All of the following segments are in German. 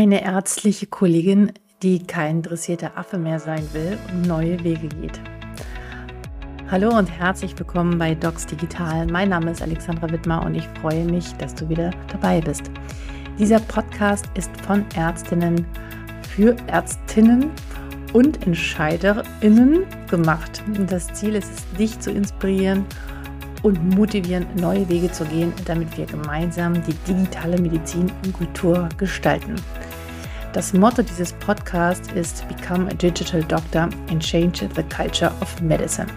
Eine ärztliche Kollegin, die kein dressierter Affe mehr sein will und neue Wege geht. Hallo und herzlich willkommen bei Docs Digital. Mein Name ist Alexandra Wittmer und ich freue mich, dass du wieder dabei bist. Dieser Podcast ist von Ärztinnen für Ärztinnen und EntscheiderInnen gemacht. Das Ziel ist es, dich zu inspirieren und motivieren, neue Wege zu gehen, damit wir gemeinsam die digitale Medizin und Kultur gestalten. Das Motto dieses Podcasts ist Become a Digital Doctor and Change the Culture of Medicine.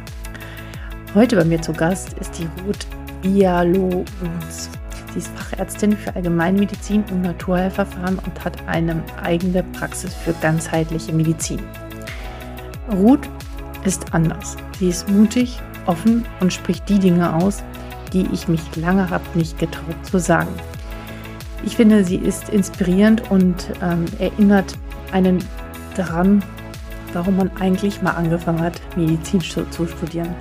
Heute bei mir zu Gast ist die Ruth Bialo-Bruns. Sie ist Fachärztin für Allgemeinmedizin und Naturheilverfahren und hat eine eigene Praxis für ganzheitliche Medizin. Ruth ist anders. Sie ist mutig, offen und spricht die Dinge aus, die ich mich lange habe nicht getraut zu sagen. Ich finde, sie ist inspirierend und ähm, erinnert einen daran, warum man eigentlich mal angefangen hat, Medizin zu, zu studieren.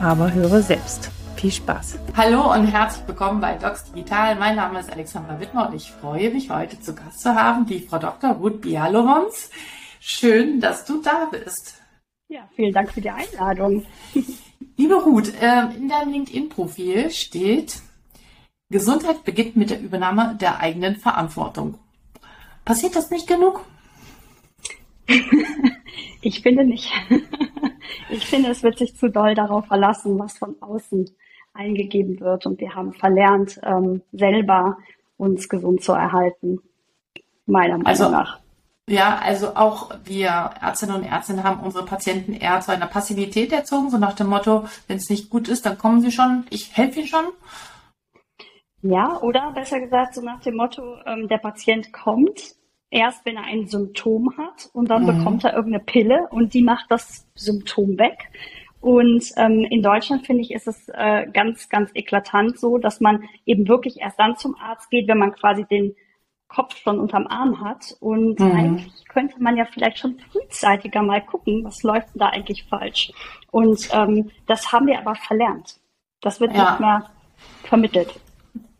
Aber höre selbst. Viel Spaß. Hallo und herzlich willkommen bei Docs Digital. Mein Name ist Alexandra Wittmer und ich freue mich, heute zu Gast zu haben, die Frau Dr. Ruth Bialowons. Schön, dass du da bist. Ja, vielen Dank für die Einladung. Liebe Ruth, ähm, in deinem LinkedIn-Profil steht, Gesundheit beginnt mit der Übernahme der eigenen Verantwortung. Passiert das nicht genug? ich finde nicht. ich finde, es wird sich zu doll darauf verlassen, was von außen eingegeben wird. Und wir haben verlernt, ähm, selber uns gesund zu erhalten. Meiner Meinung also, nach. Ja, also auch wir Ärztinnen und Ärzte haben unsere Patienten eher zu einer Passivität erzogen, so nach dem Motto, wenn es nicht gut ist, dann kommen sie schon, ich helfe ihnen schon. Ja, oder besser gesagt, so nach dem Motto, ähm, der Patient kommt erst, wenn er ein Symptom hat und dann mhm. bekommt er irgendeine Pille und die macht das Symptom weg. Und ähm, in Deutschland finde ich, ist es äh, ganz, ganz eklatant so, dass man eben wirklich erst dann zum Arzt geht, wenn man quasi den Kopf schon unterm Arm hat. Und mhm. eigentlich könnte man ja vielleicht schon frühzeitiger mal gucken, was läuft denn da eigentlich falsch. Und ähm, das haben wir aber verlernt. Das wird ja. nicht mehr vermittelt.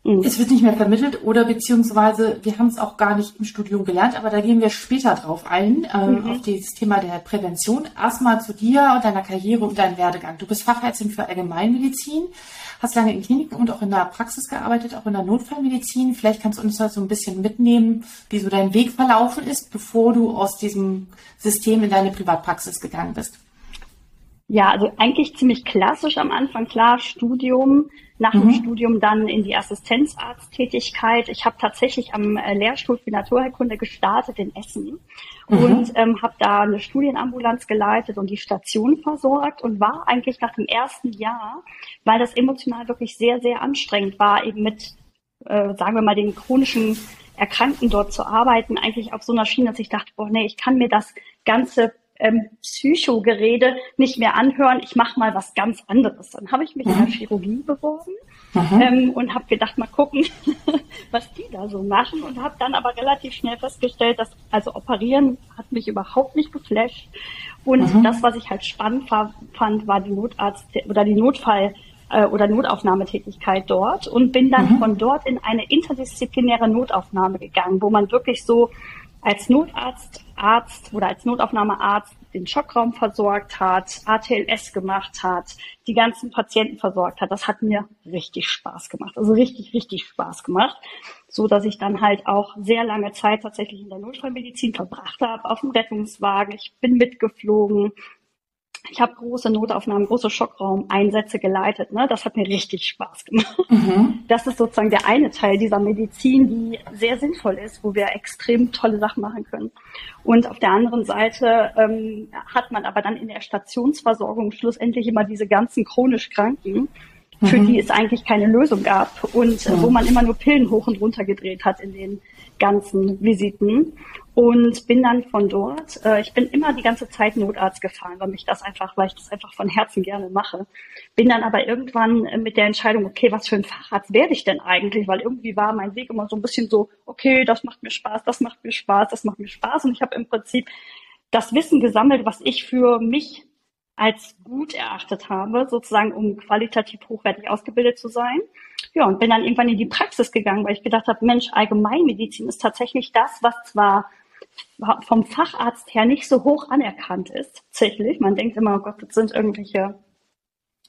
Mhm. Es wird nicht mehr vermittelt oder beziehungsweise wir haben es auch gar nicht im Studium gelernt, aber da gehen wir später drauf ein, äh, mhm. auf dieses Thema der Prävention. Erstmal zu dir und deiner Karriere und deinem Werdegang. Du bist Fachärztin für Allgemeinmedizin, hast lange in Kliniken und auch in der Praxis gearbeitet, auch in der Notfallmedizin. Vielleicht kannst du uns halt so ein bisschen mitnehmen, wie so dein Weg verlaufen ist, bevor du aus diesem System in deine Privatpraxis gegangen bist. Ja, also eigentlich ziemlich klassisch am Anfang, klar, Studium, nach mhm. dem Studium dann in die Assistenzarzttätigkeit. Ich habe tatsächlich am äh, Lehrstuhl für Naturheilkunde gestartet in Essen mhm. und ähm, habe da eine Studienambulanz geleitet und die Station versorgt und war eigentlich nach dem ersten Jahr, weil das emotional wirklich sehr, sehr anstrengend war, eben mit, äh, sagen wir mal, den chronischen Erkrankten dort zu arbeiten, eigentlich auf so einer Schiene, dass ich dachte, boah, nee, ich kann mir das ganze ähm, Psychogerede nicht mehr anhören, ich mache mal was ganz anderes. Dann habe ich mich mhm. in der Chirurgie beworben mhm. ähm, und habe gedacht, mal gucken, was die da so machen und habe dann aber relativ schnell festgestellt, dass also operieren hat mich überhaupt nicht geflasht und mhm. das, was ich halt spannend fand, war die Notarzt oder die Notfall äh, oder Notaufnahmetätigkeit dort und bin dann mhm. von dort in eine interdisziplinäre Notaufnahme gegangen, wo man wirklich so als Notarzt, Arzt oder als Notaufnahmearzt den Schockraum versorgt hat, ATLS gemacht hat, die ganzen Patienten versorgt hat. Das hat mir richtig Spaß gemacht. Also richtig, richtig Spaß gemacht. So dass ich dann halt auch sehr lange Zeit tatsächlich in der Notfallmedizin verbracht habe, auf dem Rettungswagen. Ich bin mitgeflogen, ich habe große Notaufnahmen, große Schockraumeinsätze geleitet. Ne? Das hat mir richtig Spaß gemacht. Mhm. Das ist sozusagen der eine Teil dieser Medizin, die sehr sinnvoll ist, wo wir extrem tolle Sachen machen können. Und auf der anderen Seite ähm, hat man aber dann in der Stationsversorgung schlussendlich immer diese ganzen chronisch Kranken, für mhm. die es eigentlich keine Lösung gab und mhm. wo man immer nur Pillen hoch und runter gedreht hat in den ganzen Visiten und bin dann von dort, äh, ich bin immer die ganze Zeit Notarzt gefahren, weil mich das einfach, weil ich das einfach von Herzen gerne mache. Bin dann aber irgendwann äh, mit der Entscheidung, okay, was für ein Facharzt werde ich denn eigentlich? Weil irgendwie war mein Weg immer so ein bisschen so, okay, das macht mir Spaß, das macht mir Spaß, das macht mir Spaß. Und ich habe im Prinzip das Wissen gesammelt, was ich für mich als gut erachtet habe, sozusagen um qualitativ hochwertig ausgebildet zu sein. Ja, und bin dann irgendwann in die Praxis gegangen, weil ich gedacht habe, Mensch, Allgemeinmedizin ist tatsächlich das, was zwar vom Facharzt her nicht so hoch anerkannt ist, tatsächlich. Man denkt immer, oh Gott, das sind irgendwelche,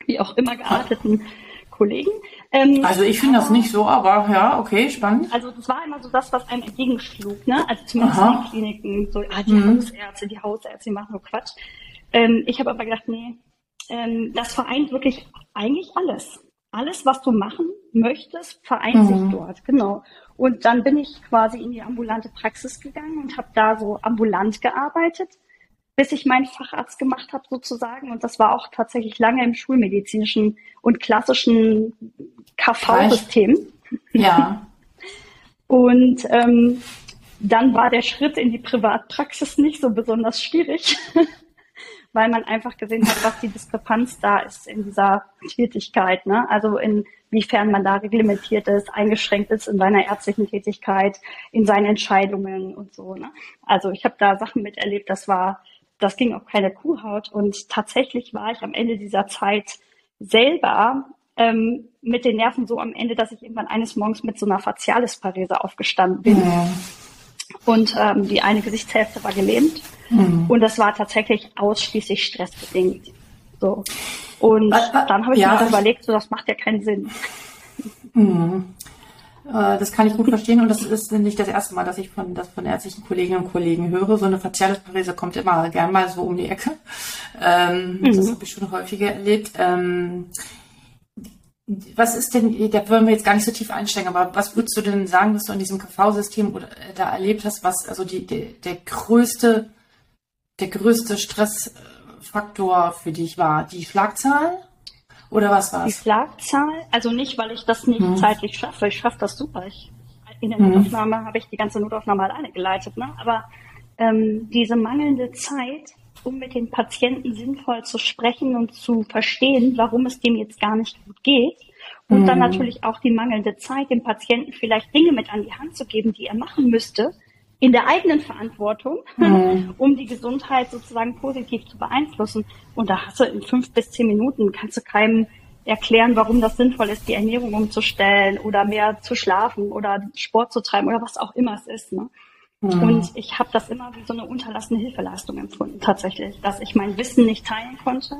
wie auch immer gearteten Kollegen. Ähm, also ich finde das nicht so, aber ja, okay, spannend. Also das war immer so das, was einem entgegenschlug, ne? Also zumindest Aha. in den Kliniken, so, ah, die mhm. Hausärzte, die Hausärzte, die machen nur Quatsch. Ähm, ich habe aber gedacht, nee, ähm, das vereint wirklich eigentlich alles. Alles, was du machen möchtest, vereint mhm. sich dort, genau. Und dann bin ich quasi in die ambulante Praxis gegangen und habe da so ambulant gearbeitet, bis ich meinen Facharzt gemacht habe sozusagen. Und das war auch tatsächlich lange im schulmedizinischen und klassischen KV-System. Ja. und ähm, dann war der Schritt in die Privatpraxis nicht so besonders schwierig weil man einfach gesehen hat, was die Diskrepanz da ist in dieser Tätigkeit. Ne? Also inwiefern man da reglementiert ist, eingeschränkt ist in seiner ärztlichen Tätigkeit, in seinen Entscheidungen und so. Ne? Also ich habe da Sachen miterlebt, das war, das ging auf keine Kuhhaut. Und tatsächlich war ich am Ende dieser Zeit selber ähm, mit den Nerven so am Ende, dass ich irgendwann eines Morgens mit so einer Facialisparese aufgestanden bin. Ja. Und ähm, die eine Gesichtshälfte war gelähmt. Mhm. Und das war tatsächlich ausschließlich stressbedingt. So. Und äh, äh, dann habe ich ja, mir überlegt, so das macht ja keinen Sinn. Mhm. Äh, das kann ich gut verstehen und das ist nicht das erste Mal, dass ich von, das von ärztlichen Kolleginnen und Kollegen höre. So eine Facialisparese kommt immer gern mal so um die Ecke. Ähm, mhm. Das habe ich schon häufiger erlebt. Ähm, was ist denn, da wollen wir jetzt gar nicht so tief einsteigen, aber was würdest du denn sagen, dass du in diesem KV-System da erlebt hast, was also die, der, der größte der größte Stressfaktor für dich war? Die Schlagzahl? Oder was war es? Die Schlagzahl, also nicht, weil ich das nicht hm. zeitlich schaffe. Ich schaffe das super. Ich, in der hm. Notaufnahme habe ich die ganze Notaufnahme alleine geleitet. Ne? Aber ähm, diese mangelnde Zeit, um mit den Patienten sinnvoll zu sprechen und zu verstehen, warum es dem jetzt gar nicht gut geht. Und hm. dann natürlich auch die mangelnde Zeit, dem Patienten vielleicht Dinge mit an die Hand zu geben, die er machen müsste, in der eigenen Verantwortung, mhm. um die Gesundheit sozusagen positiv zu beeinflussen. Und da hast du in fünf bis zehn Minuten, kannst du keinem erklären, warum das sinnvoll ist, die Ernährung umzustellen oder mehr zu schlafen oder Sport zu treiben oder was auch immer es ist. Ne? Mhm. Und ich habe das immer wie so eine unterlassene Hilfeleistung empfunden, tatsächlich, dass ich mein Wissen nicht teilen konnte,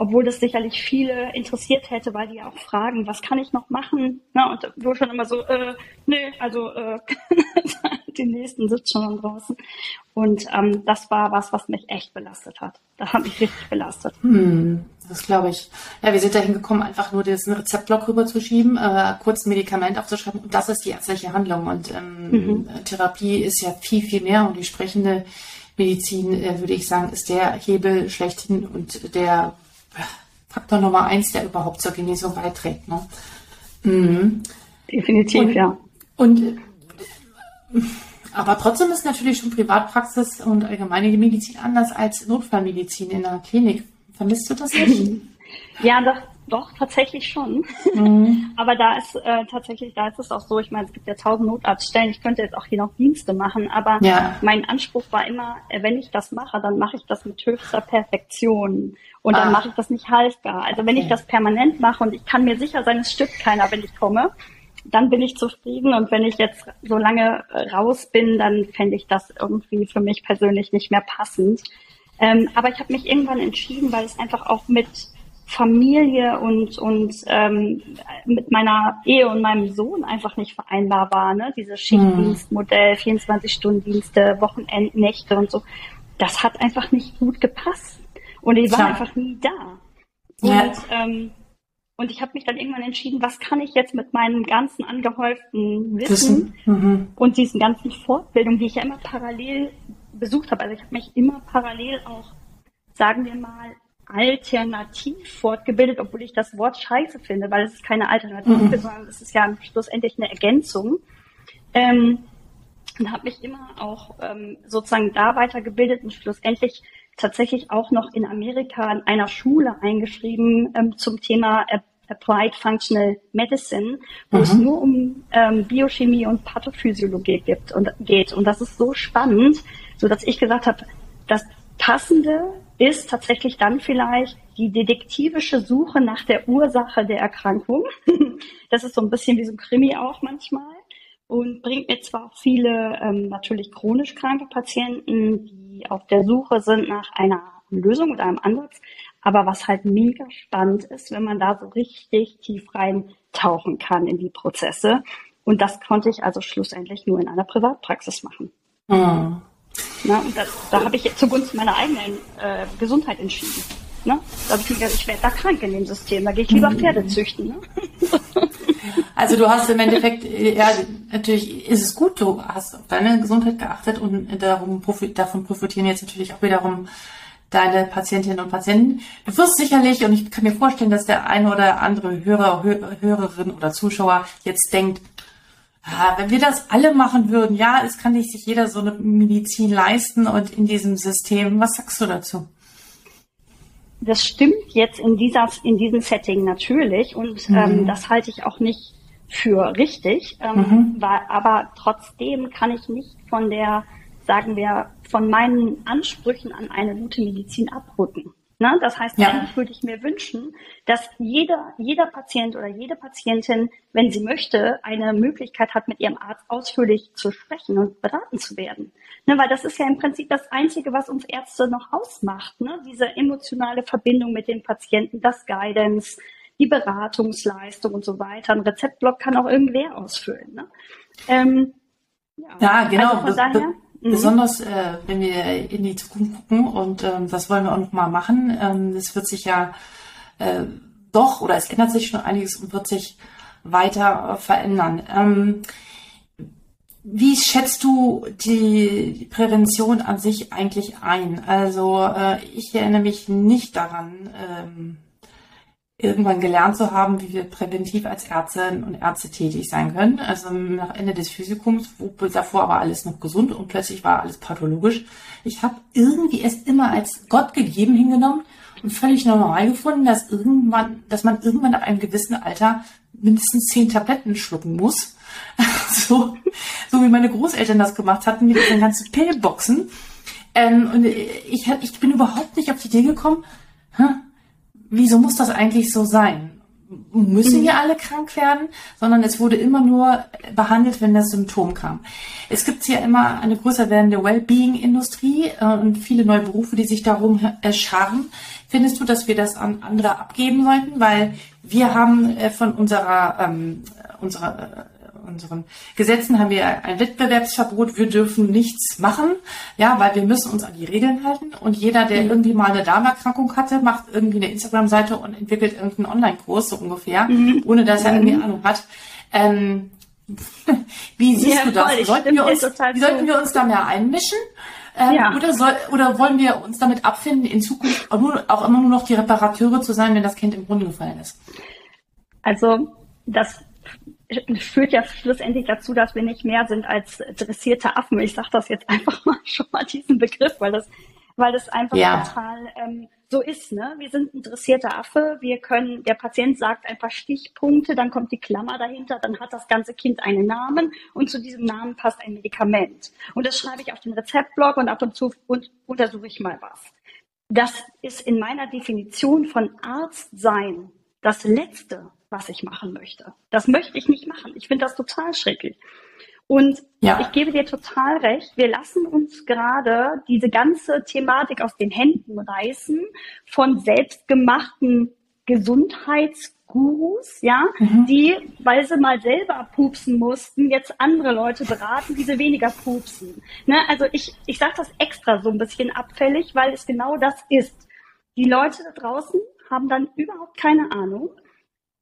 obwohl das sicherlich viele interessiert hätte, weil die ja auch fragen, was kann ich noch machen? Na, und wo schon immer so, äh, nee, also äh, die nächsten sitzen schon draußen. Und ähm, das war was, was mich echt belastet hat. Das hat mich richtig belastet. Hm, das glaube ich. Ja, wir sind dahin gekommen, einfach nur diesen Rezeptblock rüberzuschieben, äh, kurz ein Medikament aufzuschreiben und das ist die ärztliche Handlung. Und ähm, mhm. Therapie ist ja viel, viel mehr und die sprechende Medizin, äh, würde ich sagen, ist der Hebel schlechthin und der Faktor Nummer eins, der überhaupt zur Genesung beiträgt. Ne? Mhm. Definitiv, und, ja. Und aber trotzdem ist natürlich schon Privatpraxis und allgemeine Medizin anders als Notfallmedizin in der Klinik. Vermisst du das nicht? Ja, doch, doch, tatsächlich schon. Mhm. Aber da ist äh, tatsächlich, da ist es auch so, ich meine, es gibt ja tausend Notarztstellen, ich könnte jetzt auch hier noch Dienste machen, aber ja. mein Anspruch war immer, äh, wenn ich das mache, dann mache ich das mit höchster Perfektion. Und dann ah. mache ich das nicht halbgar. Also wenn okay. ich das permanent mache und ich kann mir sicher sein, es stirbt keiner, wenn ich komme, dann bin ich zufrieden. Und wenn ich jetzt so lange raus bin, dann fände ich das irgendwie für mich persönlich nicht mehr passend. Ähm, aber ich habe mich irgendwann entschieden, weil es einfach auch mit Familie und, und ähm, mit meiner Ehe und meinem Sohn einfach nicht vereinbar war. Ne? Dieses Schichtdienstmodell, 24-Stunden-Dienste, Wochenendnächte und so. Das hat einfach nicht gut gepasst. Und ich war ja. einfach nie da. Und, ja. ähm, und ich habe mich dann irgendwann entschieden, was kann ich jetzt mit meinem ganzen angehäuften Wissen mhm. und diesen ganzen Fortbildungen, die ich ja immer parallel besucht habe. Also ich habe mich immer parallel auch, sagen wir mal, alternativ fortgebildet, obwohl ich das Wort scheiße finde, weil es ist keine Alternative, mhm. sondern es ist ja schlussendlich eine Ergänzung. Ähm, und habe mich immer auch ähm, sozusagen da weitergebildet und schlussendlich tatsächlich auch noch in Amerika in einer Schule eingeschrieben ähm, zum Thema Applied Functional Medicine, wo mhm. es nur um ähm, Biochemie und Pathophysiologie gibt und geht. Und das ist so spannend, so dass ich gesagt habe, das passende ist tatsächlich dann vielleicht die detektivische Suche nach der Ursache der Erkrankung. Das ist so ein bisschen wie so ein Krimi auch manchmal und bringt mir zwar viele ähm, natürlich chronisch kranke Patienten, die auf der Suche sind nach einer Lösung oder einem Ansatz, aber was halt mega spannend ist, wenn man da so richtig tief reintauchen kann in die Prozesse. Und das konnte ich also schlussendlich nur in einer Privatpraxis machen. Mhm. Na, und das, da habe ich zugunsten meiner eigenen äh, Gesundheit entschieden. Ne? Da habe ich mir gedacht, ich werde da krank in dem System, da gehe ich lieber mhm. Pferde züchten. Ne? Also du hast im Endeffekt, ja, natürlich ist es gut, du hast auf deine Gesundheit geachtet und darum, davon profitieren jetzt natürlich auch wiederum deine Patientinnen und Patienten. Du wirst sicherlich, und ich kann mir vorstellen, dass der eine oder andere Hörer, Hörerin oder Zuschauer jetzt denkt, wenn wir das alle machen würden, ja, es kann nicht sich jeder so eine Medizin leisten und in diesem System. Was sagst du dazu? Das stimmt jetzt in dieser, in diesem Setting natürlich und mhm. ähm, das halte ich auch nicht für richtig, ähm, mhm. weil, aber trotzdem kann ich nicht von der sagen wir, von meinen Ansprüchen an eine gute Medizin abrücken. Ne? Das heißt, ja. eigentlich würde ich mir wünschen, dass jeder, jeder Patient oder jede Patientin, wenn sie möchte, eine Möglichkeit hat, mit ihrem Arzt ausführlich zu sprechen und beraten zu werden. Ne? Weil das ist ja im Prinzip das Einzige, was uns Ärzte noch ausmacht. Ne? Diese emotionale Verbindung mit den Patienten, das Guidance, die Beratungsleistung und so weiter. Ein Rezeptblock kann auch irgendwer ausfüllen. Ne? Ähm, ja. ja, genau. Also von daher, Mhm. Besonders äh, wenn wir in die Zukunft gucken und ähm, das wollen wir auch noch mal machen. Ähm, es wird sich ja äh, doch oder es ändert sich schon einiges und wird sich weiter verändern. Ähm, wie schätzt du die Prävention an sich eigentlich ein? Also äh, ich erinnere mich nicht daran, ähm, irgendwann gelernt zu haben, wie wir präventiv als Ärztinnen und Ärzte tätig sein können. Also nach Ende des Physikums, wo davor war alles noch gesund und plötzlich war alles pathologisch. Ich habe irgendwie es immer als Gott gegeben hingenommen und völlig normal gefunden, dass irgendwann, dass man irgendwann ab einem gewissen Alter mindestens zehn Tabletten schlucken muss. so, so wie meine Großeltern das gemacht hatten mit den ganzen Pillboxen. Ähm, und ich, ich bin überhaupt nicht auf die Idee gekommen, hm, wieso muss das eigentlich so sein? Müssen wir alle krank werden, sondern es wurde immer nur behandelt, wenn das Symptom kam. Es gibt ja immer eine größer werdende Wellbeing-Industrie äh, und viele neue Berufe, die sich darum erscharen. Findest du, dass wir das an andere abgeben sollten? Weil wir haben äh, von unserer, ähm, unserer äh, unseren Gesetzen haben wir ein Wettbewerbsverbot. Wir dürfen nichts machen, ja, weil wir müssen uns an die Regeln halten. Und jeder, der mhm. irgendwie mal eine Darmerkrankung hatte, macht irgendwie eine Instagram-Seite und entwickelt irgendeinen Online-Kurs so ungefähr, mhm. ohne dass er irgendwie mhm. Ahnung hat. Ähm, wie siehst ja, du das? Voll, sollten wir uns, sollten wir uns da mehr einmischen? Ähm, ja. oder, soll, oder wollen wir uns damit abfinden, in Zukunft auch, nur, auch immer nur noch die Reparateure zu sein, wenn das Kind im Brunnen gefallen ist? Also das führt ja schlussendlich dazu, dass wir nicht mehr sind als dressierte Affen. Ich sage das jetzt einfach mal schon mal diesen Begriff, weil das, weil das einfach ja. total ähm, so ist. Ne? Wir sind ein dressierter Affe. Wir können, der Patient sagt einfach Stichpunkte, dann kommt die Klammer dahinter, dann hat das ganze Kind einen Namen und zu diesem Namen passt ein Medikament. Und das schreibe ich auf den Rezeptblock und ab und zu und, untersuche ich mal was. Das ist in meiner Definition von Arzt sein das Letzte, was ich machen möchte. Das möchte ich nicht machen. Ich finde das total schrecklich. Und ja. ich gebe dir total recht, wir lassen uns gerade diese ganze Thematik aus den Händen reißen von selbstgemachten Gesundheitsgurus, ja, mhm. die, weil sie mal selber pupsen mussten, jetzt andere Leute beraten, die sie weniger pupsen. Ne? Also ich, ich sage das extra so ein bisschen abfällig, weil es genau das ist. Die Leute da draußen haben dann überhaupt keine Ahnung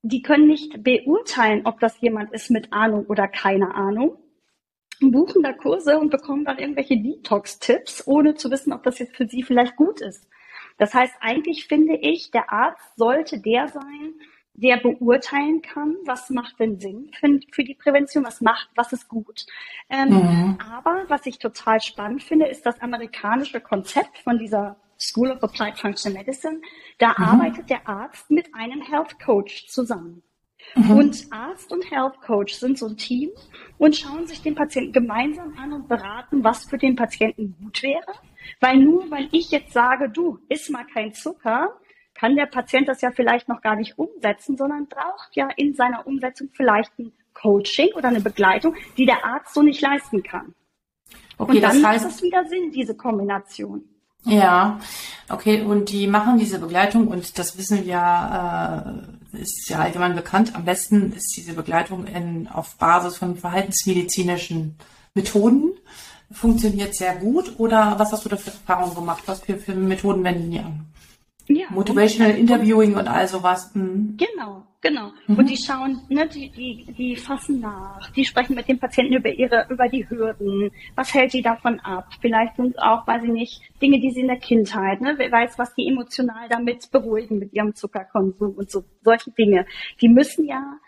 die können nicht beurteilen, ob das jemand ist mit Ahnung oder keine Ahnung, buchen da Kurse und bekommen dann irgendwelche Detox-Tipps, ohne zu wissen, ob das jetzt für sie vielleicht gut ist. Das heißt, eigentlich finde ich, der Arzt sollte der sein, der beurteilen kann, was macht denn Sinn für, für die Prävention, was macht, was ist gut. Ähm, mhm. Aber was ich total spannend finde, ist das amerikanische Konzept von dieser School of Applied Functional Medicine. Da mhm. arbeitet der Arzt mit einem Health Coach zusammen. Mhm. Und Arzt und Health Coach sind so ein Team und schauen sich den Patienten gemeinsam an und beraten, was für den Patienten gut wäre. Weil nur weil ich jetzt sage, du, iss mal kein Zucker, kann der Patient das ja vielleicht noch gar nicht umsetzen, sondern braucht ja in seiner Umsetzung vielleicht ein Coaching oder eine Begleitung, die der Arzt so nicht leisten kann. Okay, und dann das heißt, macht es wieder Sinn, diese Kombination. Ja, okay, und die machen diese Begleitung und das wissen wir, äh, ist ja allgemein bekannt. Am besten ist diese Begleitung in, auf Basis von verhaltensmedizinischen Methoden. Funktioniert sehr gut oder was hast du da für Erfahrungen gemacht? Was für, für Methoden wenden die an? Ja, Motivational Interviewing und all sowas. Mhm. Genau, genau. Mhm. Und die schauen, ne, die, die, die fassen nach, die sprechen mit den Patienten über ihre, über die Hürden. Was hält sie davon ab? Vielleicht sind es auch, weiß ich nicht, Dinge, die sie in der Kindheit, ne, wer weiß, was die emotional damit beruhigen mit ihrem Zuckerkonsum und so, solche Dinge. Die müssen ja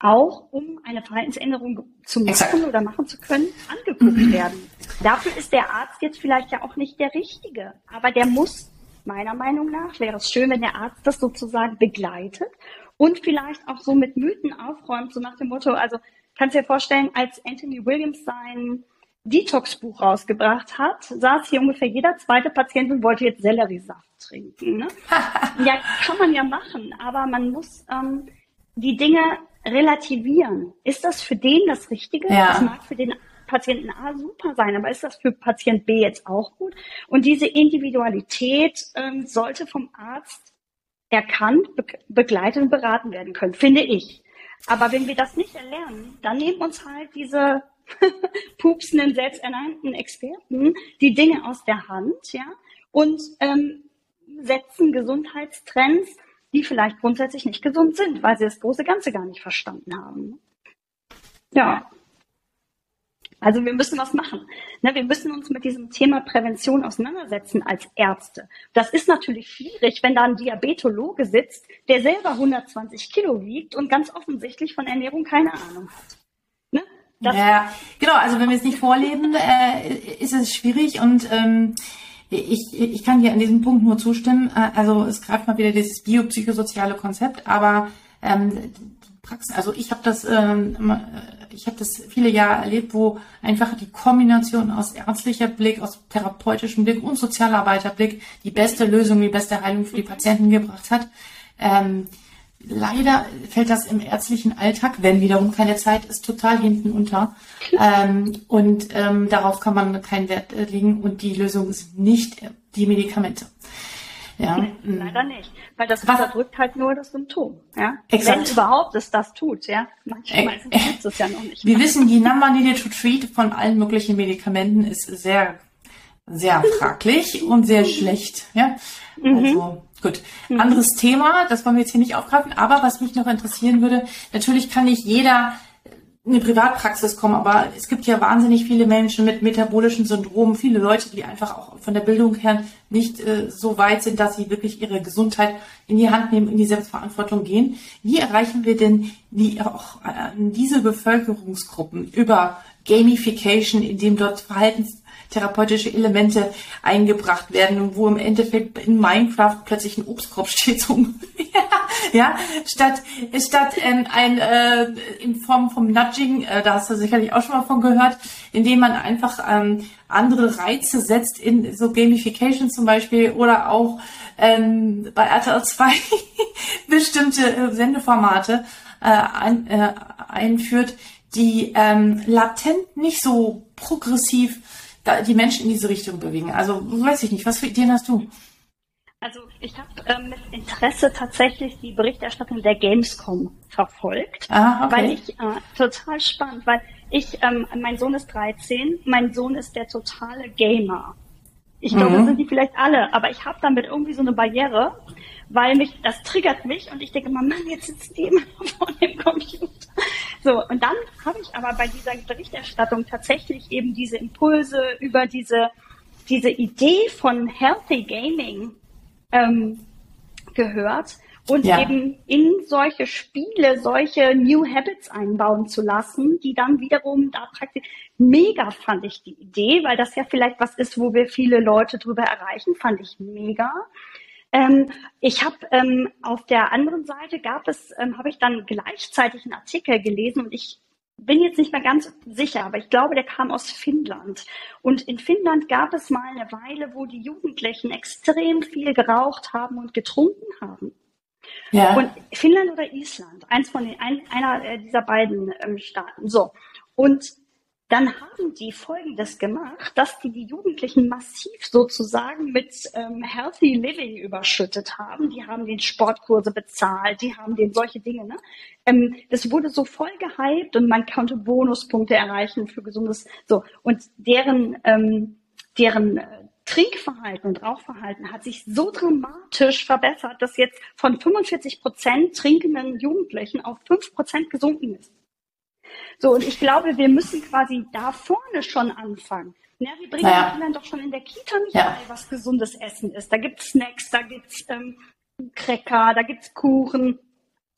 auch, um eine Verhaltensänderung zu machen Exakt. oder machen zu können, angeguckt mhm. werden. Dafür ist der Arzt jetzt vielleicht ja auch nicht der Richtige, aber der muss meiner Meinung nach wäre es schön, wenn der Arzt das sozusagen begleitet und vielleicht auch so mit Mythen aufräumt, so nach dem Motto, also kannst dir vorstellen, als Anthony Williams sein Detox-Buch rausgebracht hat, saß hier ungefähr jeder zweite Patient und wollte jetzt Selleriesaft trinken. Ne? ja, kann man ja machen, aber man muss ähm, die Dinge relativieren. Ist das für den das Richtige? Ja. Das mag für den Patienten A super sein, aber ist das für Patient B jetzt auch gut? Und diese Individualität ähm, sollte vom Arzt erkannt, be begleitet und beraten werden können, finde ich. Aber wenn wir das nicht erlernen, dann nehmen uns halt diese pupsenden, selbsternannten Experten die Dinge aus der Hand, ja, und ähm, setzen Gesundheitstrends, die vielleicht grundsätzlich nicht gesund sind, weil sie das große Ganze gar nicht verstanden haben. Ja. Also wir müssen was machen. Ne, wir müssen uns mit diesem Thema Prävention auseinandersetzen als Ärzte. Das ist natürlich schwierig, wenn da ein Diabetologe sitzt, der selber 120 Kilo wiegt und ganz offensichtlich von Ernährung keine Ahnung hat. Ne? ja, genau. Also wenn wir es nicht vorleben, äh, ist es schwierig und ähm, ich, ich kann dir an diesem Punkt nur zustimmen. Äh, also es greift mal wieder dieses biopsychosoziale Konzept, aber ähm, Praxen, also ich habe das ähm, ich habe das viele Jahre erlebt, wo einfach die Kombination aus ärztlicher Blick, aus therapeutischem Blick und Sozialarbeiterblick die beste Lösung, die beste Heilung für die Patienten gebracht hat. Ähm, leider fällt das im ärztlichen Alltag, wenn wiederum keine Zeit ist, total hinten unter. Ähm, und ähm, darauf kann man keinen Wert legen und die Lösung ist nicht die Medikamente. Ja. Leider nicht. Weil das Was? unterdrückt halt nur das Symptom. Ja? Exakt. Wenn überhaupt es das tut, ja. Manchmal äh, tut es ja noch nicht. Wir wissen, die Number needed to treat von allen möglichen Medikamenten ist sehr, sehr fraglich und sehr schlecht. Ja. Mhm. Also, gut. Mhm. Anderes Thema, das wollen wir jetzt hier nicht aufgreifen, aber was mich noch interessieren würde, natürlich kann nicht jeder eine Privatpraxis kommen, aber es gibt ja wahnsinnig viele Menschen mit metabolischen Syndromen, viele Leute, die einfach auch von der Bildung her nicht äh, so weit sind, dass sie wirklich ihre Gesundheit in die Hand nehmen, in die Selbstverantwortung gehen. Wie erreichen wir denn die, auch äh, diese Bevölkerungsgruppen über Gamification, indem dort Verhaltens therapeutische Elemente eingebracht werden, wo im Endeffekt in Minecraft plötzlich ein Obstkorb steht, so, ja, statt, statt ähm, ein, äh, in Form vom Nudging, äh, da hast du sicherlich auch schon mal von gehört, indem man einfach ähm, andere Reize setzt in so Gamification zum Beispiel oder auch ähm, bei RTL 2 bestimmte äh, Sendeformate äh, ein, äh, einführt, die ähm, latent nicht so progressiv die Menschen in diese Richtung bewegen. Also weiß ich nicht, was für Ideen hast du? Also ich habe ähm, mit Interesse tatsächlich die Berichterstattung der Gamescom verfolgt, ah, okay. weil ich äh, total spannend, weil ich, ähm, mein Sohn ist 13, mein Sohn ist der totale Gamer. Ich glaube, mhm. das sind die vielleicht alle, aber ich habe damit irgendwie so eine Barriere, weil mich, das triggert mich und ich denke immer, Mann, jetzt sitzen die immer vor dem Computer. So, und dann habe ich aber bei dieser Berichterstattung tatsächlich eben diese Impulse über diese, diese Idee von Healthy Gaming ähm, gehört und ja. eben in solche Spiele solche New Habits einbauen zu lassen, die dann wiederum da praktisch mega fand ich die Idee, weil das ja vielleicht was ist, wo wir viele Leute drüber erreichen, fand ich mega. Ähm, ich habe ähm, auf der anderen Seite gab es, ähm, habe ich dann gleichzeitig einen Artikel gelesen und ich bin jetzt nicht mehr ganz sicher, aber ich glaube, der kam aus Finnland. Und in Finnland gab es mal eine Weile, wo die Jugendlichen extrem viel geraucht haben und getrunken haben. Ja. Und Finnland oder Island, eins von den, ein, einer äh, dieser beiden ähm, Staaten. So. Und dann haben die Folgendes gemacht, dass die die Jugendlichen massiv sozusagen mit ähm, Healthy Living überschüttet haben. Die haben den Sportkurse bezahlt, die haben den solche Dinge. Ne? Ähm, das wurde so voll gehypt und man konnte Bonuspunkte erreichen für gesundes. So und deren ähm, deren äh, Trinkverhalten und Rauchverhalten hat sich so dramatisch verbessert, dass jetzt von 45 Prozent trinkenden Jugendlichen auf 5 Prozent gesunken ist. So, und ich glaube, wir müssen quasi da vorne schon anfangen. Ja, wir bringen naja. Kindern doch schon in der Kita nicht ja. bei, was gesundes Essen ist. Da gibt's Snacks, da gibt's ähm, Cracker, da gibt's Kuchen.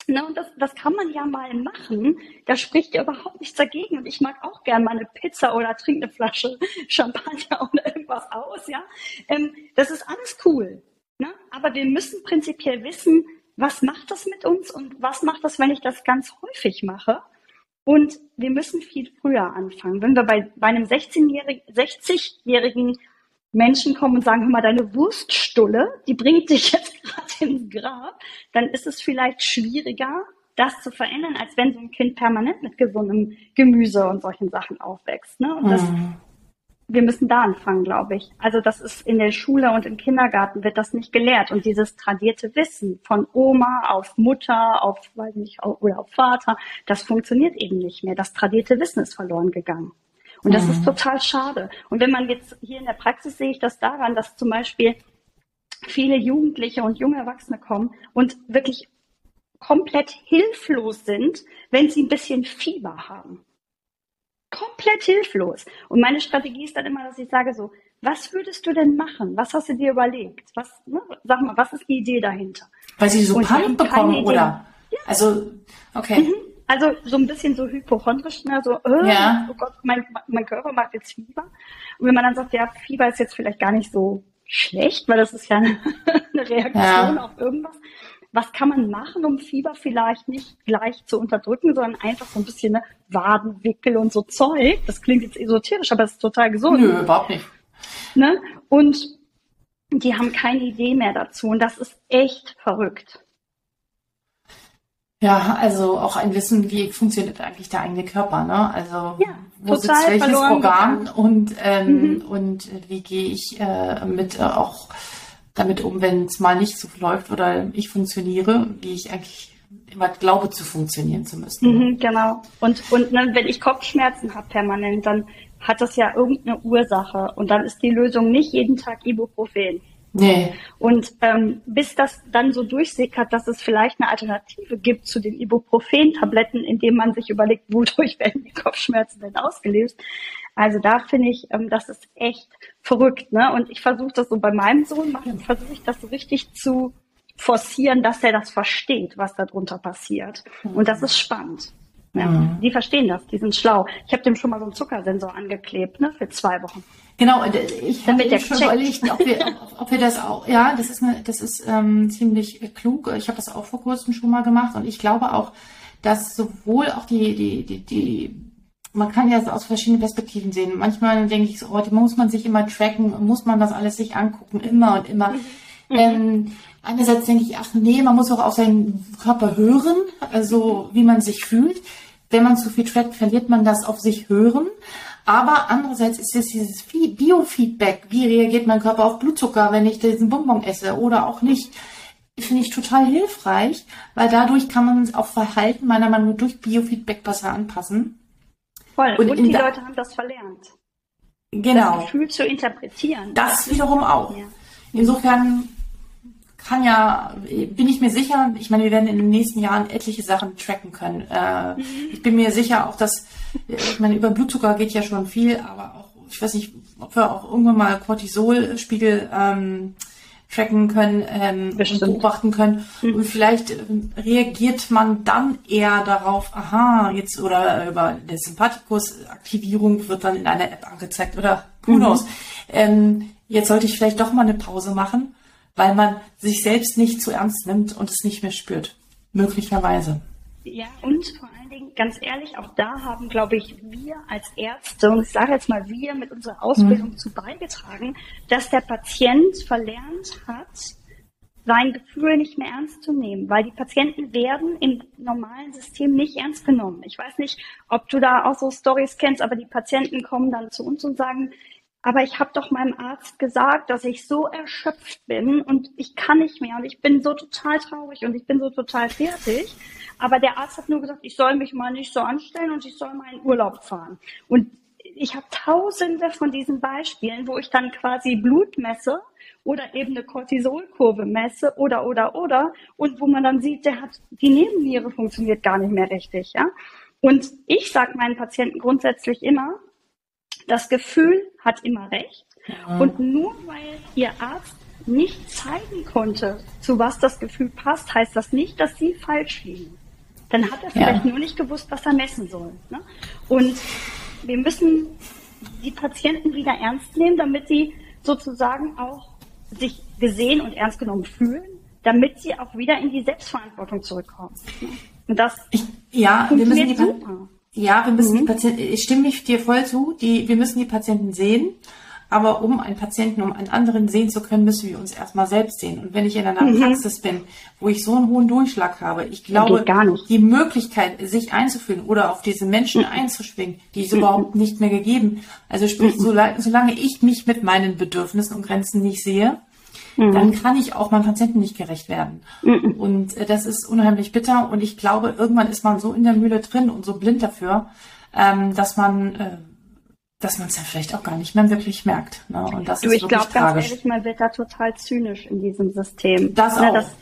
Ne, und das, das kann man ja mal machen. Da spricht ja überhaupt nichts dagegen. Und ich mag auch gerne mal eine Pizza oder trinke eine Flasche Champagner oder irgendwas aus. Ja, ähm, Das ist alles cool. Ne? Aber wir müssen prinzipiell wissen, was macht das mit uns und was macht das, wenn ich das ganz häufig mache. Und wir müssen viel früher anfangen. Wenn wir bei, bei einem 16-jährigen, 60-jährigen Menschen kommen und sagen, hör mal, deine Wurststulle, die bringt dich jetzt gerade ins Grab, dann ist es vielleicht schwieriger, das zu verändern, als wenn so ein Kind permanent mit gesundem Gemüse und solchen Sachen aufwächst. Ne? Und das, mhm wir müssen da anfangen, glaube ich. Also das ist in der Schule und im Kindergarten wird das nicht gelehrt. Und dieses tradierte Wissen von Oma auf Mutter, auf, weiß nicht, oder auf Vater, das funktioniert eben nicht mehr. Das tradierte Wissen ist verloren gegangen. Und das mhm. ist total schade. Und wenn man jetzt hier in der Praxis sehe ich das daran, dass zum Beispiel viele Jugendliche und junge Erwachsene kommen und wirklich komplett hilflos sind, wenn sie ein bisschen Fieber haben komplett hilflos. Und meine Strategie ist dann immer, dass ich sage so, was würdest du denn machen? Was hast du dir überlegt? Was, ne? sag mal, was ist die Idee dahinter? Weil sie so Panik bekommen, oder? Ja. Also, okay. Mhm. Also so ein bisschen so hypochondrisch, ne? so, äh, ja. oh Gott, mein, mein Körper macht jetzt Fieber. Und wenn man dann sagt, ja, Fieber ist jetzt vielleicht gar nicht so schlecht, weil das ist ja eine, eine Reaktion ja. auf irgendwas, was kann man machen, um Fieber vielleicht nicht gleich zu unterdrücken, sondern einfach so ein bisschen ne, Wadenwickel und so Zeug. Das klingt jetzt esoterisch, aber es ist total gesund. Nö, überhaupt nicht. Ne? Und die haben keine Idee mehr dazu und das ist echt verrückt. Ja, also auch ein Wissen, wie funktioniert eigentlich der eigene Körper, ne? Also ja, wo sitzt welches Organ und ähm, mhm. und wie gehe ich äh, mit äh, auch damit um, wenn es mal nicht so läuft oder ich funktioniere, wie ich eigentlich immer glaube zu funktionieren zu müssen. Mhm, genau. Und, und ne, wenn ich Kopfschmerzen habe permanent, dann hat das ja irgendeine Ursache. Und dann ist die Lösung nicht jeden Tag Ibuprofen. Nee. Und ähm, bis das dann so durchsickert, dass es vielleicht eine Alternative gibt zu den Ibuprofen-Tabletten, indem man sich überlegt, wodurch werden die Kopfschmerzen denn ausgelöst, also da finde ich, ähm, das ist echt verrückt. Ne? Und ich versuche das so bei meinem Sohn, versuche ich das so richtig zu forcieren, dass er das versteht, was darunter passiert. Und das ist spannend. Ja, mhm. Die verstehen das, die sind schlau. Ich habe dem schon mal so einen Zuckersensor angeklebt, ne, für zwei Wochen. Genau, ich habe schon überlegt, ob wir, ob, ob wir das auch, ja, das ist, eine, das ist ähm, ziemlich klug. Ich habe das auch vor kurzem schon mal gemacht und ich glaube auch, dass sowohl auch die, die, die, die man kann ja das aus verschiedenen Perspektiven sehen. Manchmal denke ich so, oh, muss man sich immer tracken, muss man das alles sich angucken, immer und immer. Mhm. Ähm, einerseits denke ich, ach nee, man muss auch auf seinen Körper hören, also wie man sich fühlt. Wenn man zu viel trackt, verliert man das auf sich hören. Aber andererseits ist es dieses Biofeedback. Wie reagiert mein Körper auf Blutzucker, wenn ich diesen Bonbon esse oder auch nicht? Finde ich total hilfreich, weil dadurch kann man auch Verhalten meiner Meinung nach durch Biofeedback besser anpassen. Voll. Und, und die Leute haben das verlernt. Genau. Das Gefühl zu interpretieren. Das wiederum auch. Ja. Insofern kann ja, bin ich mir sicher, ich meine, wir werden in den nächsten Jahren etliche Sachen tracken können. Äh, mhm. Ich bin mir sicher auch, dass, ich meine, über Blutzucker geht ja schon viel, aber auch, ich weiß nicht, ob wir auch irgendwann mal Cortisolspiegel ähm, tracken können, ähm, beobachten können. Mhm. Und vielleicht ähm, reagiert man dann eher darauf, aha, jetzt oder über der Sympathikus-Aktivierung wird dann in einer App angezeigt oder who knows. Mhm. Ähm, jetzt sollte ich vielleicht doch mal eine Pause machen. weil man sich selbst nicht zu ernst nimmt und es nicht mehr spürt. Möglicherweise. Ja, und vor allen Dingen, ganz ehrlich, auch da haben, glaube ich, wir als Ärzte, und ich sage jetzt mal wir mit unserer Ausbildung mhm. zu beigetragen, dass der Patient verlernt hat, sein Gefühl nicht mehr ernst zu nehmen, weil die Patienten werden im normalen System nicht ernst genommen. Ich weiß nicht, ob du da auch so Stories kennst, aber die Patienten kommen dann zu uns und sagen, aber ich habe doch meinem Arzt gesagt, dass ich so erschöpft bin und ich kann nicht mehr und ich bin so total traurig und ich bin so total fertig. Aber der Arzt hat nur gesagt, ich soll mich mal nicht so anstellen und ich soll mal in Urlaub fahren. Und ich habe tausende von diesen Beispielen, wo ich dann quasi Blut messe oder eben eine Cortisolkurve messe oder, oder, oder und wo man dann sieht, der hat, die Nebenniere funktioniert gar nicht mehr richtig, ja. Und ich sage meinen Patienten grundsätzlich immer, das Gefühl hat immer recht. Ja. Und nur weil ihr Arzt nicht zeigen konnte, zu was das Gefühl passt, heißt das nicht, dass sie falsch liegen. Dann hat er vielleicht ja. nur nicht gewusst, was er messen soll. Ne? Und wir müssen die Patienten wieder ernst nehmen, damit sie sozusagen auch sich gesehen und ernst genommen fühlen, damit sie auch wieder in die Selbstverantwortung zurückkommen. Und das ich, ja, wir müssen die, super. Ja, wir müssen mhm. die Patienten, ich stimme dir voll zu, die, wir müssen die Patienten sehen. Aber um einen Patienten, um einen anderen sehen zu können, müssen wir uns erstmal selbst sehen. Und wenn ich in einer mhm. Praxis bin, wo ich so einen hohen Durchschlag habe, ich glaube, die Möglichkeit, sich einzufühlen oder auf diese Menschen mhm. einzuschwingen, die ist überhaupt nicht mehr gegeben. Also sprich, mhm. solange ich mich mit meinen Bedürfnissen und Grenzen nicht sehe, mhm. dann kann ich auch meinem Patienten nicht gerecht werden. Mhm. Und äh, das ist unheimlich bitter. Und ich glaube, irgendwann ist man so in der Mühle drin und so blind dafür, ähm, dass man äh, dass man es ja vielleicht auch gar nicht mehr wirklich merkt. Ne? Und das du, ist ich glaube ganz ehrlich, man wird da total zynisch in diesem System. Das ne, auch. Das,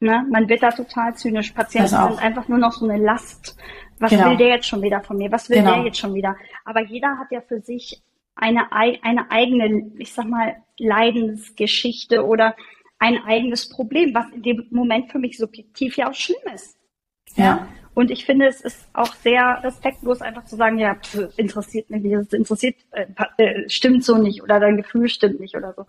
ne, man wird da total zynisch. Patienten sind einfach nur noch so eine Last. Was genau. will der jetzt schon wieder von mir? Was will genau. der jetzt schon wieder? Aber jeder hat ja für sich eine, eine eigene, ich sag mal, Leidensgeschichte oder ein eigenes Problem, was in dem Moment für mich subjektiv ja auch schlimm ist. Ja. ja? Und ich finde, es ist auch sehr respektlos, einfach zu sagen, ja, pf, interessiert mich nicht, es interessiert, äh, äh, stimmt so nicht oder dein Gefühl stimmt nicht oder so.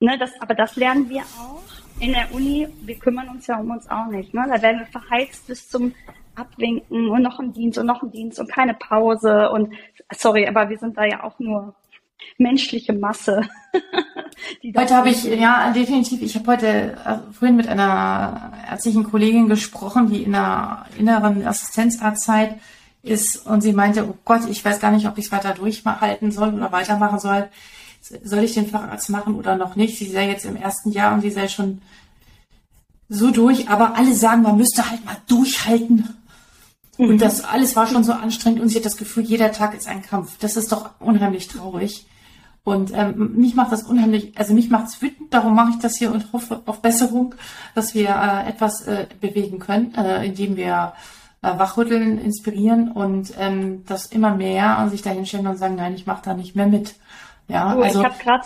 Ne, das, aber das lernen wir auch in der Uni. Wir kümmern uns ja um uns auch nicht. Ne? Da werden wir verheizt bis zum Abwinken und noch ein Dienst und noch ein Dienst und keine Pause und sorry, aber wir sind da ja auch nur menschliche Masse. heute habe ich, ja, definitiv, ich habe heute äh, vorhin mit einer ärztlichen Kollegin gesprochen, die in der inneren Assistenzarztzeit ist und sie meinte, oh Gott, ich weiß gar nicht, ob ich es weiter durchhalten soll oder weitermachen soll. Soll ich den Facharzt machen oder noch nicht? Sie sei jetzt im ersten Jahr und sie sei schon so durch, aber alle sagen, man müsste halt mal durchhalten. Mhm. Und das alles war schon so anstrengend und sie hat das Gefühl, jeder Tag ist ein Kampf. Das ist doch unheimlich traurig. Und ähm, mich macht das unheimlich, also mich macht es wütend, darum mache ich das hier und hoffe auf Besserung, dass wir äh, etwas äh, bewegen können, äh, indem wir äh, wachrütteln, inspirieren und ähm, das immer mehr sich dahinstellen und sagen, nein, ich mache da nicht mehr mit. Ja, oh, also, ich habe gerade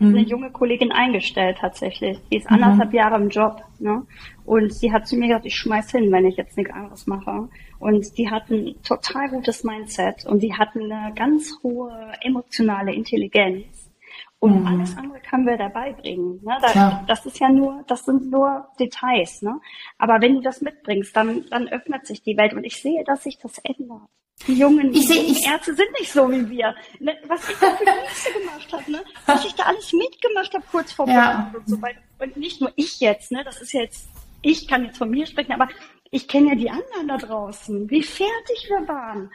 eine mhm. junge Kollegin eingestellt tatsächlich. Die ist anderthalb mhm. Jahre im Job. Ne? Und sie hat zu mir gesagt, ich schmeiß hin, wenn ich jetzt nichts anderes mache. Und die hat ein total gutes Mindset und die hat eine ganz hohe emotionale Intelligenz. Und mhm. alles andere können wir dabei bringen. Ne? Da, das ist ja nur, das sind nur Details. Ne? Aber wenn du das mitbringst, dann, dann öffnet sich die Welt. Und ich sehe, dass sich das ändert. Die jungen, ich seh, ich, Ärzte sind nicht so wie wir. Ne? Was ich da für Dienste gemacht habe, ne? was ich da alles mitgemacht habe kurz vor ja. und so weiter. Und nicht nur ich jetzt, ne? das ist jetzt, ich kann jetzt von mir sprechen, aber ich kenne ja die anderen da draußen, wie fertig wir waren,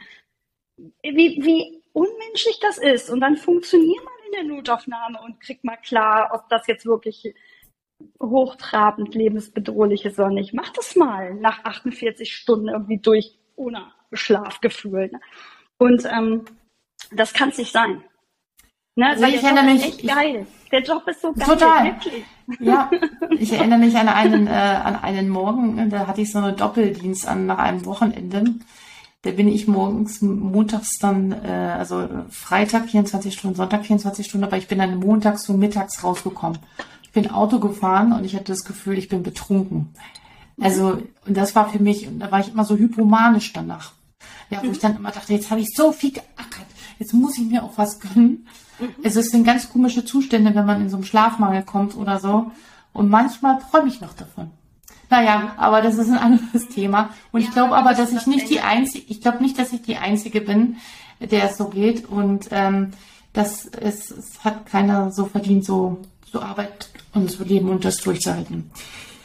wie, wie unmenschlich das ist. Und dann funktioniert man in der Notaufnahme und kriegt mal klar, ob das jetzt wirklich hochtrabend lebensbedrohlich ist oder nicht. Mach das mal nach 48 Stunden irgendwie durch, ohne Schlafgefühl. Und ähm, das kann es nicht sein. Ne? Also ich erinnere mich, echt geil. Der Job ist so geil. Total. Wirklich. Ja, ich erinnere mich an einen, äh, an einen Morgen, da hatte ich so eine Doppeldienst an nach einem Wochenende. Da bin ich morgens, montags dann, äh, also Freitag 24 Stunden, Sonntag 24 Stunden, aber ich bin dann montags und mittags rausgekommen. Ich bin Auto gefahren und ich hatte das Gefühl, ich bin betrunken. Also, und das war für mich, und da war ich immer so hypomanisch danach. Ja, wo ich dann immer dachte, jetzt habe ich so viel geackert, jetzt muss ich mir auch was gönnen. Mhm. Es sind ganz komische Zustände, wenn man in so einem Schlafmangel kommt oder so. Und manchmal träume ich noch davon. Naja, aber das ist ein anderes Thema. Und ja, ich glaube aber, dass ich nicht die einzige, ich glaube nicht, dass ich die einzige bin, der es so geht. Und ähm, das es, es hat keiner so verdient, so so Arbeit und so leben und das durchzuhalten.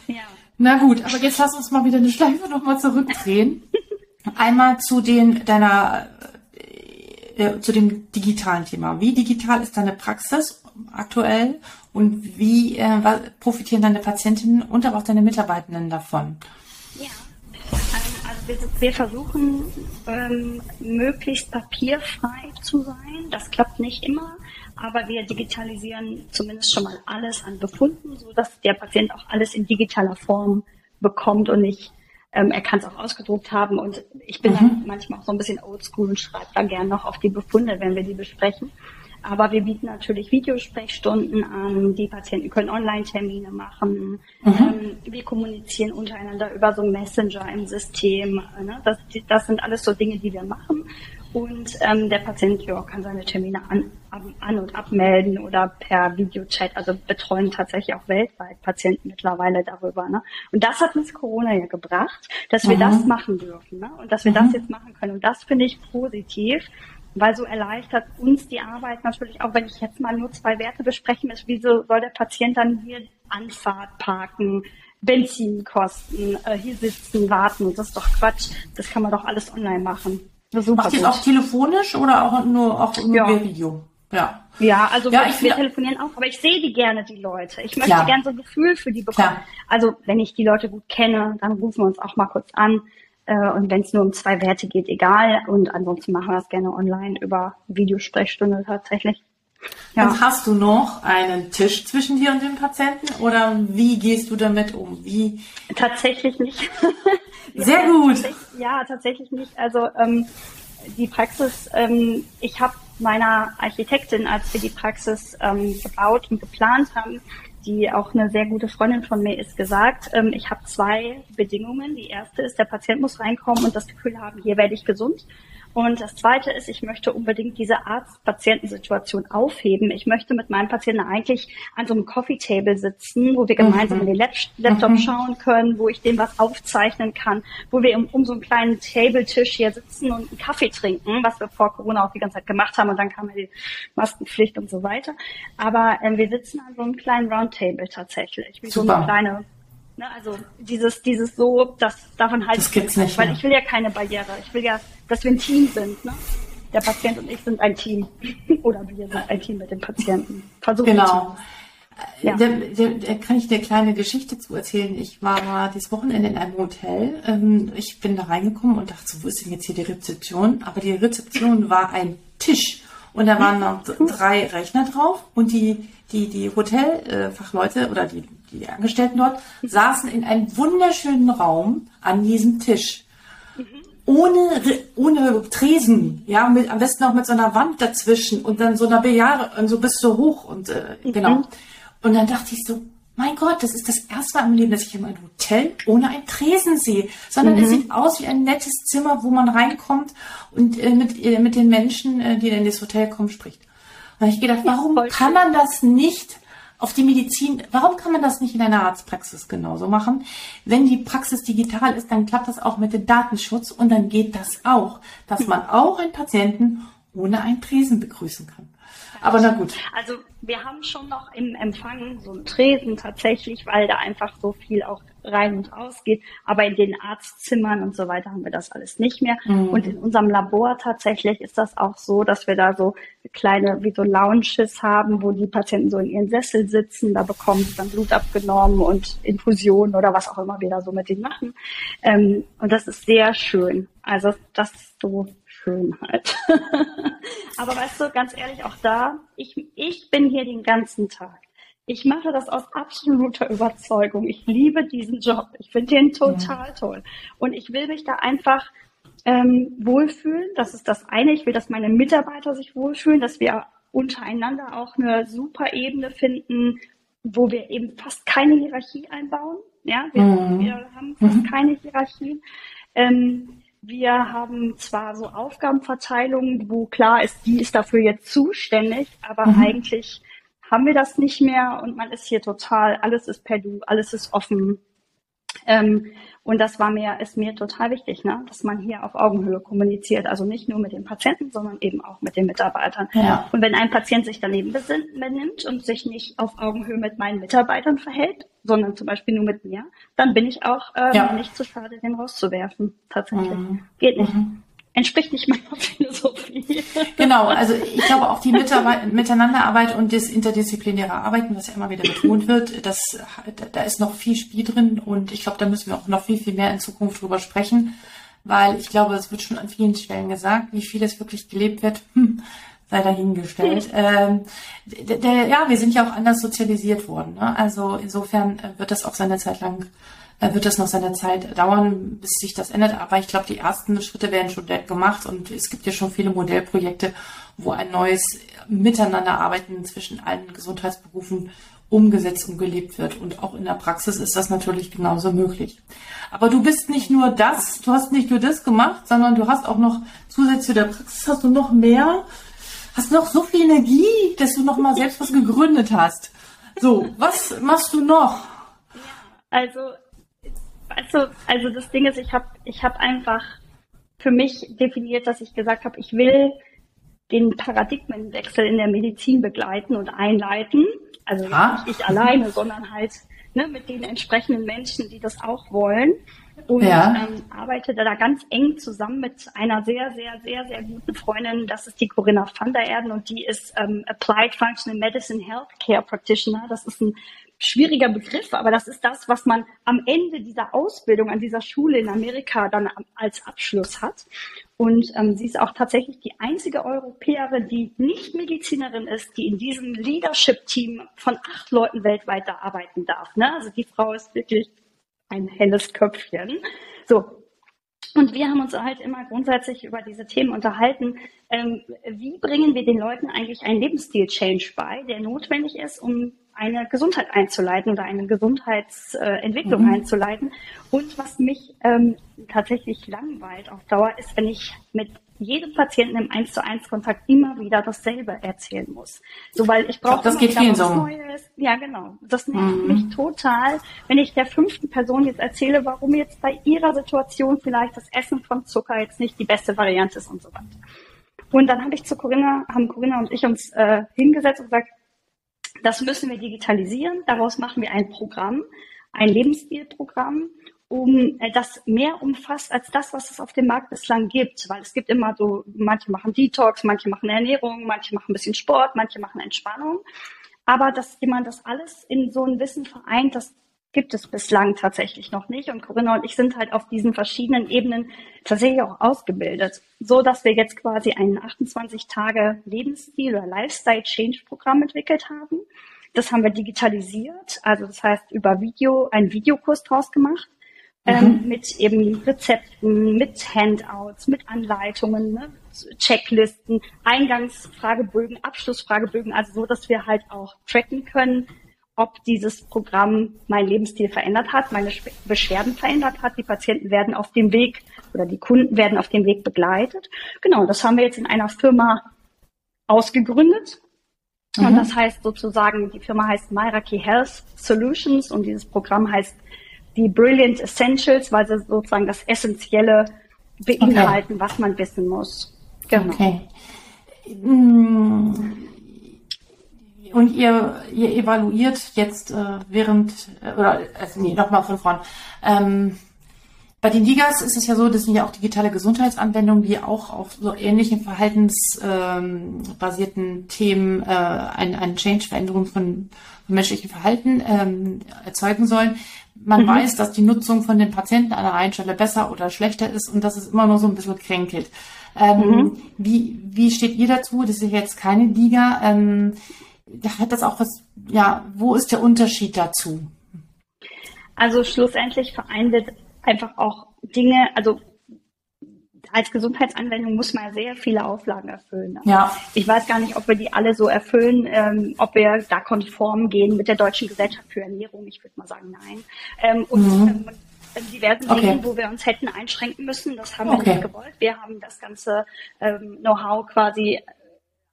Ja. Na gut, aber jetzt lass uns mal wieder eine Schleife nochmal zurückdrehen. Einmal zu den deiner äh, zu dem digitalen Thema. Wie digital ist deine Praxis aktuell und wie äh, profitieren deine Patientinnen und aber auch deine Mitarbeitenden davon? Ja, also wir, wir versuchen ähm, möglichst papierfrei zu sein. Das klappt nicht immer, aber wir digitalisieren zumindest schon mal alles an Befunden, so dass der Patient auch alles in digitaler Form bekommt und nicht ähm, er kann es auch ausgedruckt haben und ich bin mhm. dann manchmal auch so ein bisschen oldschool und schreibe da gern noch auf die Befunde, wenn wir die besprechen. Aber wir bieten natürlich Videosprechstunden an, die Patienten können Online-Termine machen. Mhm. Ähm, wir kommunizieren untereinander über so Messenger im System. Ne? Das, das sind alles so Dinge, die wir machen. Und ähm, der Patient ja, kann seine Termine an, an und abmelden oder per Videochat, also betreuen tatsächlich auch weltweit Patienten mittlerweile darüber. Ne? Und das hat uns Corona ja gebracht, dass wir mhm. das machen dürfen ne? und dass wir mhm. das jetzt machen können. Und das finde ich positiv, weil so erleichtert uns die Arbeit natürlich auch, wenn ich jetzt mal nur zwei Werte besprechen muss, wieso soll der Patient dann hier Anfahrt parken, Benzinkosten, äh, hier sitzen, warten, das ist doch Quatsch, das kann man doch alles online machen. Macht ihr es auch telefonisch oder auch nur auch nur ja. Video? Ja. Ja, also ja, wir, wir telefonieren auch, aber ich sehe die gerne, die Leute. Ich möchte gerne so ein Gefühl für die bekommen. Klar. Also wenn ich die Leute gut kenne, dann rufen wir uns auch mal kurz an. Äh, und wenn es nur um zwei Werte geht, egal. Und ansonsten machen wir das gerne online über Videosprechstunde tatsächlich. Ja. Und hast du noch einen Tisch zwischen dir und dem Patienten oder wie gehst du damit um? Wie? Tatsächlich nicht. Sehr ja, gut. Tatsächlich, ja, tatsächlich nicht. Also ähm, die Praxis, ähm, ich habe meiner Architektin, als wir die Praxis ähm, gebaut und geplant haben, die auch eine sehr gute Freundin von mir ist, gesagt, ähm, ich habe zwei Bedingungen. Die erste ist, der Patient muss reinkommen und das Gefühl haben, hier werde ich gesund. Und das Zweite ist, ich möchte unbedingt diese Arzt-Patientensituation aufheben. Ich möchte mit meinem Patienten eigentlich an so einem Coffee-Table sitzen, wo wir gemeinsam mhm. in den Laptop mhm. schauen können, wo ich dem was aufzeichnen kann, wo wir um, um so einen kleinen Tabletisch hier sitzen und einen Kaffee trinken, was wir vor Corona auch die ganze Zeit gemacht haben und dann kam ja die Maskenpflicht und so weiter. Aber ähm, wir sitzen an so einem kleinen Roundtable tatsächlich, wie Super. so eine kleine Ne, also dieses, dieses so, das davon halt das gibt's nicht, weil ich will ja keine Barriere. Ich will ja, dass wir ein Team sind. Ne? Der Patient und ich sind ein Team. Oder wir sind ein Team mit dem Patienten. Versuchen genau. Ja. Da, da, da kann ich dir eine kleine Geschichte zu erzählen. Ich war dieses Wochenende in einem Hotel. Ähm, ich bin da reingekommen und dachte, so, wo ist denn jetzt hier die Rezeption? Aber die Rezeption war ein Tisch und da waren noch drei Rechner drauf und die die, die Hotelfachleute oder die, die Angestellten dort saßen in einem wunderschönen Raum an diesem Tisch. Ohne, ohne Tresen, ja, mit, am besten auch mit so einer Wand dazwischen und dann so einer Bejahre, so bis so hoch und äh, mhm. genau. Und dann dachte ich so, mein Gott, das ist das erste Mal im Leben, dass ich in einem Hotel ohne ein Tresen sehe, sondern mhm. es sieht aus wie ein nettes Zimmer, wo man reinkommt und äh, mit, äh, mit den Menschen, äh, die in das Hotel kommen, spricht. Da habe ich gedacht, warum kann man das nicht auf die Medizin, warum kann man das nicht in einer Arztpraxis genauso machen? Wenn die Praxis digital ist, dann klappt das auch mit dem Datenschutz und dann geht das auch, dass man auch einen Patienten ohne einen Tresen begrüßen kann. Aber na gut. Also wir haben schon noch im Empfang so einen Tresen tatsächlich, weil da einfach so viel auch rein und raus geht. Aber in den Arztzimmern und so weiter haben wir das alles nicht mehr. Mhm. Und in unserem Labor tatsächlich ist das auch so, dass wir da so kleine, wie so Lounges haben, wo die Patienten so in ihren Sessel sitzen. Da bekommen sie dann Blut abgenommen und Infusionen oder was auch immer wir da so mit denen machen. Ähm, und das ist sehr schön. Also das ist so schön halt. Aber weißt du, ganz ehrlich, auch da, ich, ich bin hier den ganzen Tag. Ich mache das aus absoluter Überzeugung. Ich liebe diesen Job. Ich finde den total ja. toll. Und ich will mich da einfach ähm, wohlfühlen. Das ist das eine. Ich will, dass meine Mitarbeiter sich wohlfühlen, dass wir untereinander auch eine super Ebene finden, wo wir eben fast keine Hierarchie einbauen. Ja, wir, mhm. wir haben fast mhm. keine Hierarchie. Ähm, wir haben zwar so Aufgabenverteilungen, wo klar ist, die ist dafür jetzt zuständig, aber mhm. eigentlich haben wir das nicht mehr und man ist hier total, alles ist per Du, alles ist offen. Ähm, und das war mir, ist mir total wichtig, ne? dass man hier auf Augenhöhe kommuniziert. Also nicht nur mit den Patienten, sondern eben auch mit den Mitarbeitern. Ja. Und wenn ein Patient sich daneben benimmt und sich nicht auf Augenhöhe mit meinen Mitarbeitern verhält, sondern zum Beispiel nur mit mir, dann bin ich auch ähm, ja. nicht zu schade, den rauszuwerfen. Tatsächlich. Mhm. Geht nicht. Mhm entspricht nicht meiner Philosophie. Genau, also ich glaube auch die Mitarbeit, Miteinanderarbeit und das interdisziplinäre Arbeiten, was ja immer wieder betont wird, das, da ist noch viel Spiel drin und ich glaube, da müssen wir auch noch viel, viel mehr in Zukunft drüber sprechen, weil ich glaube, es wird schon an vielen Stellen gesagt, wie viel es wirklich gelebt wird. Hm sei dahingestellt. Ähm, der, der, ja, wir sind ja auch anders sozialisiert worden. Ne? Also insofern wird das auch seine Zeit lang wird das noch seine Zeit dauern, bis sich das ändert. Aber ich glaube, die ersten Schritte werden schon gemacht und es gibt ja schon viele Modellprojekte, wo ein neues Miteinanderarbeiten zwischen allen Gesundheitsberufen umgesetzt und gelebt wird. Und auch in der Praxis ist das natürlich genauso möglich. Aber du bist nicht nur das, du hast nicht nur das gemacht, sondern du hast auch noch zusätzlich zu der Praxis hast du noch mehr, hast noch so viel Energie, dass du noch mal selbst was gegründet hast. So, was machst du noch? Also also, also das Ding ist, ich habe ich hab einfach für mich definiert, dass ich gesagt habe, ich will den Paradigmenwechsel in der Medizin begleiten und einleiten. Also ah. nicht ich alleine, sondern halt ne, mit den entsprechenden Menschen, die das auch wollen. Und ja. ähm, arbeite da ganz eng zusammen mit einer sehr, sehr, sehr, sehr guten Freundin. Das ist die Corinna van der Erden und die ist ähm, Applied Functional Medicine Healthcare Practitioner. Das ist ein schwieriger Begriff, aber das ist das, was man am Ende dieser Ausbildung an dieser Schule in Amerika dann als Abschluss hat. Und ähm, sie ist auch tatsächlich die einzige Europäerin, die nicht Medizinerin ist, die in diesem Leadership-Team von acht Leuten weltweit da arbeiten darf. Ne? Also die Frau ist wirklich ein helles Köpfchen. So. Und wir haben uns halt immer grundsätzlich über diese Themen unterhalten. Ähm, wie bringen wir den Leuten eigentlich einen Lebensstil-Change bei, der notwendig ist, um eine Gesundheit einzuleiten oder eine Gesundheitsentwicklung mhm. einzuleiten. Und was mich ähm, tatsächlich langweilt auf Dauer ist, wenn ich mit jedem Patienten im 1 zu 1 Kontakt immer wieder dasselbe erzählen muss. So, weil ich brauche das geht vielen so. Neues. Ja, genau. Das nervt mhm. mich total, wenn ich der fünften Person jetzt erzähle, warum jetzt bei ihrer Situation vielleicht das Essen von Zucker jetzt nicht die beste Variante ist und so weiter. Und dann habe ich zu Corinna, haben Corinna und ich uns äh, hingesetzt und gesagt, das müssen wir digitalisieren. Daraus machen wir ein Programm, ein Lebensstilprogramm, um äh, das mehr umfasst als das, was es auf dem Markt bislang gibt. Weil es gibt immer so, manche machen Detox, manche machen Ernährung, manche machen ein bisschen Sport, manche machen Entspannung. Aber dass jemand das alles in so ein Wissen vereint, das gibt es bislang tatsächlich noch nicht. Und Corinna und ich sind halt auf diesen verschiedenen Ebenen tatsächlich auch ausgebildet, so dass wir jetzt quasi ein 28 Tage Lebensstil oder Lifestyle Change Programm entwickelt haben. Das haben wir digitalisiert, also das heißt über Video, einen Videokurs draus gemacht. Ähm, mhm. mit eben Rezepten, mit Handouts, mit Anleitungen, ne, Checklisten, Eingangsfragebögen, Abschlussfragebögen, also so, dass wir halt auch tracken können, ob dieses Programm meinen Lebensstil verändert hat, meine Beschwerden verändert hat. Die Patienten werden auf dem Weg oder die Kunden werden auf dem Weg begleitet. Genau, das haben wir jetzt in einer Firma ausgegründet. Mhm. Und das heißt sozusagen, die Firma heißt Myraki Health Solutions und dieses Programm heißt die Brilliant Essentials, weil sie sozusagen das Essentielle beinhalten, okay. was man wissen muss. Genau. Okay. Hm und ihr, ihr evaluiert jetzt äh, während, äh, oder, also nee, nochmal von vorn. Ähm, bei den Ligas ist es ja so, das sind ja auch digitale Gesundheitsanwendungen, die auch auf so ähnlichen verhaltensbasierten ähm, Themen äh, eine ein Change, Veränderung von, von menschlichem Verhalten ähm, erzeugen sollen. Man mhm. weiß, dass die Nutzung von den Patienten an der einen Stelle besser oder schlechter ist und dass es immer nur so ein bisschen kränkelt. Ähm, mhm. wie, wie steht ihr dazu? Das ist jetzt keine Liga. Ähm, hat das auch was, ja, wo ist der Unterschied dazu? Also schlussendlich vereint einfach auch Dinge, also als Gesundheitsanwendung muss man sehr viele Auflagen erfüllen. Ne? Ja. Ich weiß gar nicht, ob wir die alle so erfüllen, ähm, ob wir da konform gehen mit der Deutschen Gesellschaft für Ernährung. Ich würde mal sagen, nein. Ähm, und mhm. ähm, diversen okay. Dingen, wo wir uns hätten einschränken müssen. Das haben okay. wir nicht gewollt. Wir haben das ganze ähm, Know-how quasi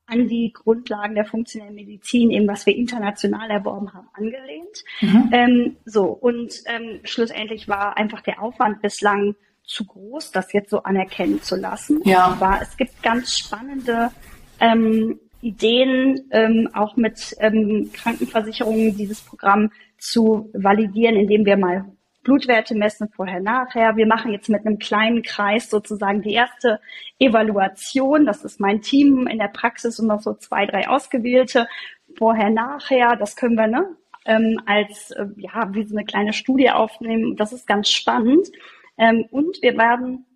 an die Grundlagen der funktionellen Medizin, eben was wir international erworben haben, angelehnt. Mhm. Ähm, so, und ähm, schlussendlich war einfach der Aufwand bislang zu groß, das jetzt so anerkennen zu lassen. Ja. Aber es gibt ganz spannende ähm, Ideen, ähm, auch mit ähm, Krankenversicherungen dieses Programm zu validieren, indem wir mal Blutwerte messen, vorher, nachher. Wir machen jetzt mit einem kleinen Kreis sozusagen die erste Evaluation. Das ist mein Team in der Praxis und noch so zwei, drei ausgewählte. Vorher, nachher. Das können wir ne, ähm, als äh, ja wie so eine kleine Studie aufnehmen. Das ist ganz spannend. Ähm, und wir werden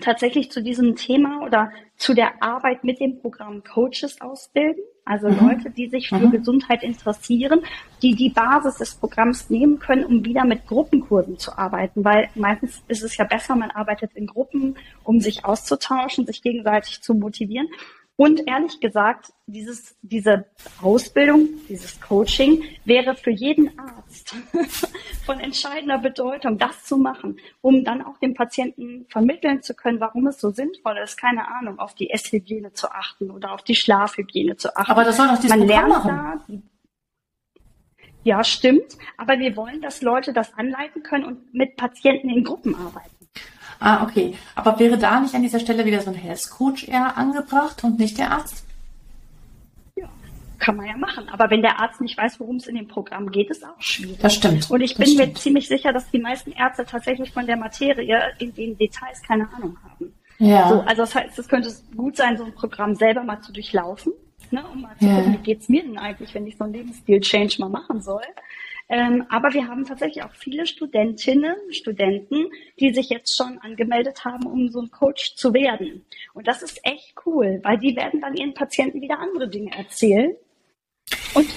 tatsächlich zu diesem Thema oder zu der Arbeit mit dem Programm Coaches ausbilden. Also mhm. Leute, die sich für mhm. Gesundheit interessieren, die die Basis des Programms nehmen können, um wieder mit Gruppenkursen zu arbeiten. Weil meistens ist es ja besser, man arbeitet in Gruppen, um sich auszutauschen, sich gegenseitig zu motivieren. Und ehrlich gesagt, dieses, diese Ausbildung, dieses Coaching wäre für jeden Arzt von entscheidender Bedeutung, das zu machen, um dann auch dem Patienten vermitteln zu können, warum es so sinnvoll ist, keine Ahnung, auf die Esshygiene zu achten oder auf die Schlafhygiene zu achten. Aber das soll doch dieses Man Programm machen. Da, ja, stimmt. Aber wir wollen, dass Leute das anleiten können und mit Patienten in Gruppen arbeiten. Ah, okay. Aber wäre da nicht an dieser Stelle wieder so ein Health Coach eher angebracht und nicht der Arzt? Ja, kann man ja machen. Aber wenn der Arzt nicht weiß, worum es in dem Programm geht, ist auch schwierig. Das stimmt. Und ich das bin stimmt. mir ziemlich sicher, dass die meisten Ärzte tatsächlich von der Materie in den Details keine Ahnung haben. Ja. So, also das heißt, es könnte gut sein, so ein Programm selber mal zu durchlaufen. Ne, um mal zu ja. gucken, wie geht's mir denn eigentlich, wenn ich so einen Lebensstil-Change mal machen soll. Ähm, aber wir haben tatsächlich auch viele Studentinnen, Studenten, die sich jetzt schon angemeldet haben, um so ein Coach zu werden. Und das ist echt cool, weil die werden dann ihren Patienten wieder andere Dinge erzählen. Und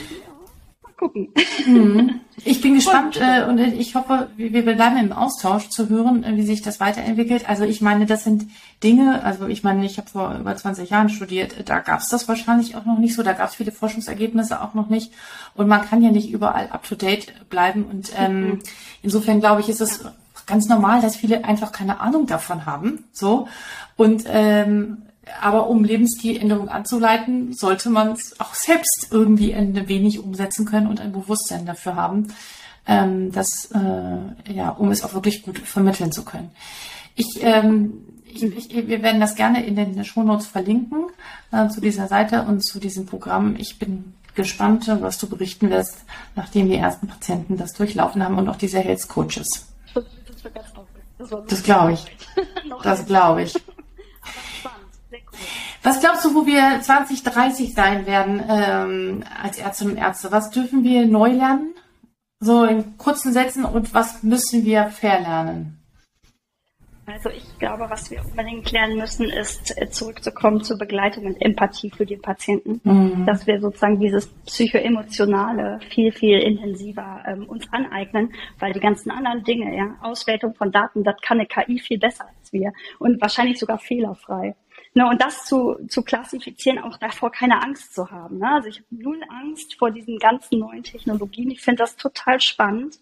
gucken. Mhm. Ich bin gespannt äh, und ich hoffe, wir, bleiben im Austausch zu hören, äh, wie sich das weiterentwickelt. Also ich meine, das sind Dinge, also ich meine, ich habe vor über 20 Jahren studiert, da gab es das wahrscheinlich auch noch nicht so, da gab es viele Forschungsergebnisse auch noch nicht und man kann ja nicht überall up-to-date bleiben und ähm, mhm. insofern glaube ich, ist es ganz normal, dass viele einfach keine Ahnung davon haben, so und ähm, aber um Lebensstiländerung anzuleiten, sollte man es auch selbst irgendwie ein wenig umsetzen können und ein Bewusstsein dafür haben, ähm, dass, äh, ja, um es auch wirklich gut vermitteln zu können. Ich, ähm, ich, ich, wir werden das gerne in den Shownotes verlinken äh, zu dieser Seite und zu diesem Programm. Ich bin gespannt, was du berichten wirst, nachdem die ersten Patienten das durchlaufen haben und auch diese Health Coaches. Das, das, das glaube ich. das glaube ich. Was glaubst du, wo wir 2030 sein werden ähm, als Ärztinnen und Ärzte? Was dürfen wir neu lernen? So in kurzen Sätzen und was müssen wir verlernen? Also ich glaube, was wir unbedingt lernen müssen, ist äh, zurückzukommen zur Begleitung und Empathie für den Patienten. Mhm. Dass wir sozusagen dieses psychoemotionale viel, viel intensiver ähm, uns aneignen, weil die ganzen anderen Dinge, ja, Auswertung von Daten, das kann eine KI viel besser als wir und wahrscheinlich sogar fehlerfrei. Ne, und das zu, zu klassifizieren, auch davor keine Angst zu haben. Ne? Also ich habe null Angst vor diesen ganzen neuen Technologien. Ich finde das total spannend,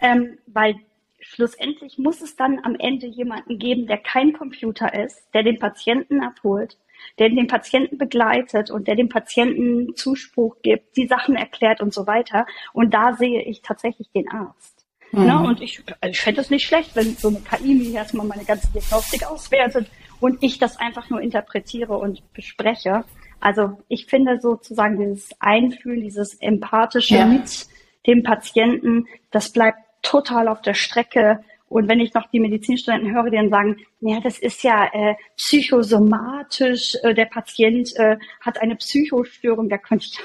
ähm, weil schlussendlich muss es dann am Ende jemanden geben, der kein Computer ist, der den Patienten abholt, der den Patienten begleitet und der dem Patienten Zuspruch gibt, die Sachen erklärt und so weiter. Und da sehe ich tatsächlich den Arzt. Ne? Mhm. Ne? Und ich, ich fände es nicht schlecht, wenn so eine KI mir erstmal meine ganze Diagnostik auswertet und ich das einfach nur interpretiere und bespreche. Also ich finde sozusagen dieses Einfühlen, dieses empathische ja. mit dem Patienten, das bleibt total auf der Strecke. Und wenn ich noch die Medizinstudenten höre, die dann sagen, ja, das ist ja äh, psychosomatisch, äh, der Patient äh, hat eine Psychostörung, da könnte ich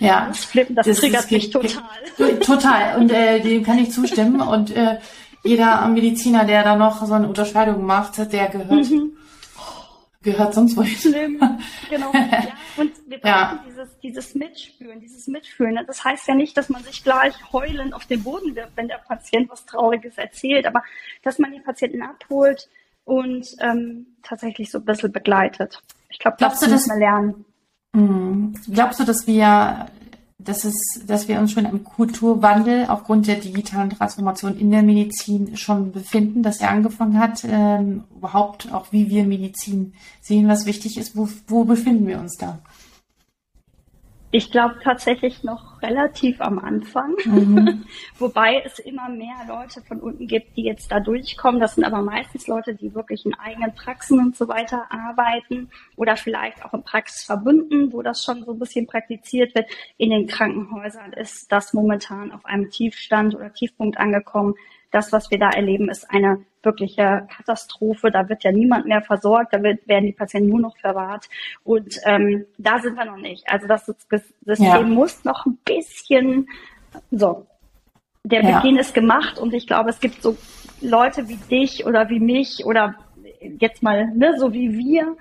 ja, flippen, das, das triggert mich total. Total, und äh, dem kann ich zustimmen. Und äh, jeder Mediziner, der da noch so eine Unterscheidung macht, der gehört mhm gehört sonst wohin. Schlimm, genau. Ja, und wir brauchen ja. dieses, dieses Mitspüren, dieses Mitfühlen. Das heißt ja nicht, dass man sich gleich heulend auf den Boden wirft, wenn der Patient was Trauriges erzählt, aber dass man den Patienten abholt und ähm, tatsächlich so ein bisschen begleitet. Ich glaube, das müssen wir lernen. Mh, glaubst du, dass wir dass, es, dass wir uns schon im Kulturwandel aufgrund der digitalen Transformation in der Medizin schon befinden, dass er angefangen hat, ähm, überhaupt auch wie wir Medizin sehen, was wichtig ist. Wo, wo befinden wir uns da? Ich glaube tatsächlich noch relativ am Anfang, mhm. wobei es immer mehr Leute von unten gibt, die jetzt da durchkommen. Das sind aber meistens Leute, die wirklich in eigenen Praxen und so weiter arbeiten oder vielleicht auch in Praxisverbünden, wo das schon so ein bisschen praktiziert wird. In den Krankenhäusern ist das momentan auf einem Tiefstand oder Tiefpunkt angekommen. Das, was wir da erleben, ist eine wirkliche Katastrophe. Da wird ja niemand mehr versorgt, da wird, werden die Patienten nur noch verwahrt. Und ähm, da sind wir noch nicht. Also das System ja. muss noch ein bisschen so. Der ja. Beginn ist gemacht und ich glaube, es gibt so Leute wie dich oder wie mich oder jetzt mal ne, so wie wir,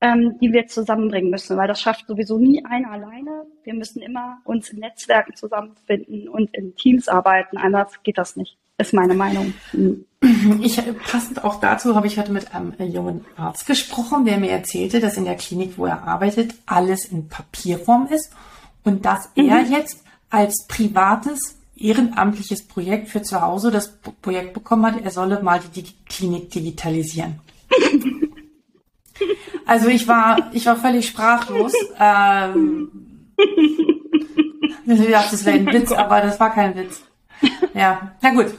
ähm, die wir zusammenbringen müssen, weil das schafft sowieso nie einer alleine. Wir müssen immer uns in Netzwerken zusammenfinden und in Teams arbeiten, anders geht das nicht ist meine Meinung. Ich, passend auch dazu habe ich heute mit einem jungen Arzt gesprochen, der mir erzählte, dass in der Klinik, wo er arbeitet, alles in Papierform ist und dass mhm. er jetzt als privates ehrenamtliches Projekt für zu Hause das Projekt bekommen hat, er solle mal die Klinik digitalisieren. also ich war, ich war völlig sprachlos. Ähm, ich dachte, das wäre ein Witz, aber das war kein Witz. Ja, na gut.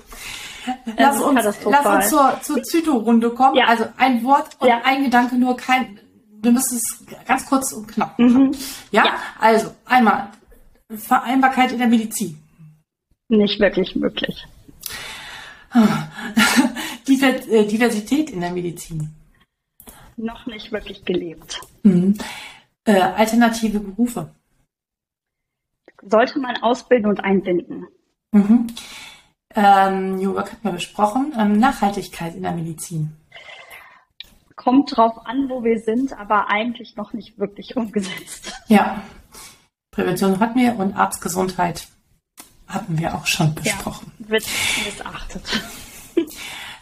Lass uns, lass uns zur, zur Zyto-Runde kommen. Ja. Also ein Wort und ja. ein Gedanke nur, kein, wir müssen es ganz kurz und knapp machen. Mhm. Ja? ja? also einmal Vereinbarkeit in der Medizin. Nicht wirklich möglich. Äh, Diversität in der Medizin. Noch nicht wirklich gelebt. Mhm. Äh, alternative Berufe. Sollte man ausbilden und einbinden. Mhm. Ähm, Jurek hat mir besprochen. Ähm, Nachhaltigkeit in der Medizin. Kommt drauf an, wo wir sind, aber eigentlich noch nicht wirklich umgesetzt. Ja. Prävention hatten wir und Arztgesundheit hatten wir auch schon besprochen. Ja, wird missachtet.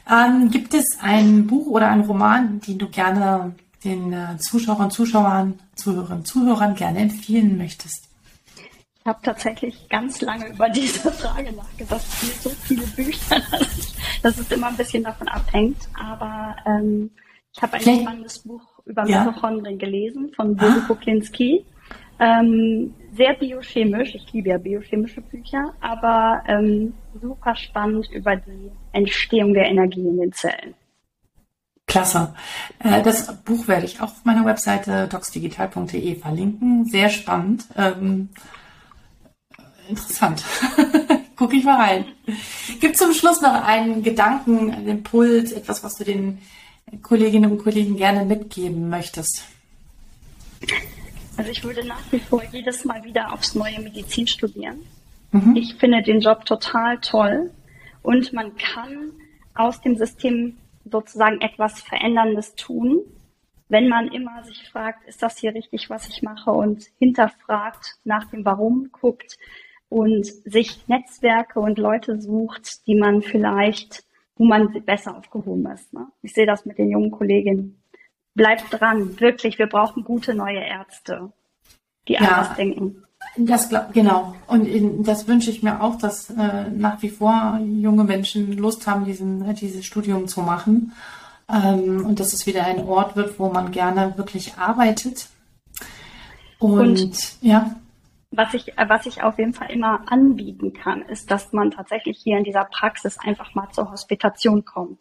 Ähm, gibt es ein Buch oder einen Roman, den du gerne den äh, Zuschauern, Zuschauern, Zuhörern, Zuhörern gerne empfehlen möchtest? Ich habe tatsächlich ganz lange über diese Frage nachgedacht. Es gibt so viele Bücher, dass es immer ein bisschen davon abhängt. Aber ähm, ich habe ein okay. spannendes Buch über ja. Mitochondrien gelesen von Bodo ah. Kuklinski. Ähm, sehr biochemisch. Ich liebe ja biochemische Bücher, aber ähm, super spannend über die Entstehung der Energie in den Zellen. Klasse. Äh, das Buch werde ich auch auf meiner Webseite docsdigital.de verlinken. Sehr spannend. Ähm, interessant. Gucke ich mal rein. Gibt zum Schluss noch einen Gedanken, einen Impuls, etwas, was du den Kolleginnen und Kollegen gerne mitgeben möchtest? Also ich würde nach wie vor jedes Mal wieder aufs neue Medizin studieren. Mhm. Ich finde den Job total toll und man kann aus dem System sozusagen etwas Veränderndes tun, wenn man immer sich fragt, ist das hier richtig, was ich mache und hinterfragt nach dem Warum guckt, und sich Netzwerke und Leute sucht, die man vielleicht, wo man besser aufgehoben ist. Ne? Ich sehe das mit den jungen Kolleginnen. Bleibt dran, wirklich, wir brauchen gute neue Ärzte, die ja, anders denken. Das glaub, genau. Und das wünsche ich mir auch, dass äh, nach wie vor junge Menschen Lust haben, diesen, dieses Studium zu machen. Ähm, und dass es wieder ein Ort wird, wo man gerne wirklich arbeitet. Und, und ja was ich, was ich auf jeden Fall immer anbieten kann, ist, dass man tatsächlich hier in dieser Praxis einfach mal zur Hospitation kommt.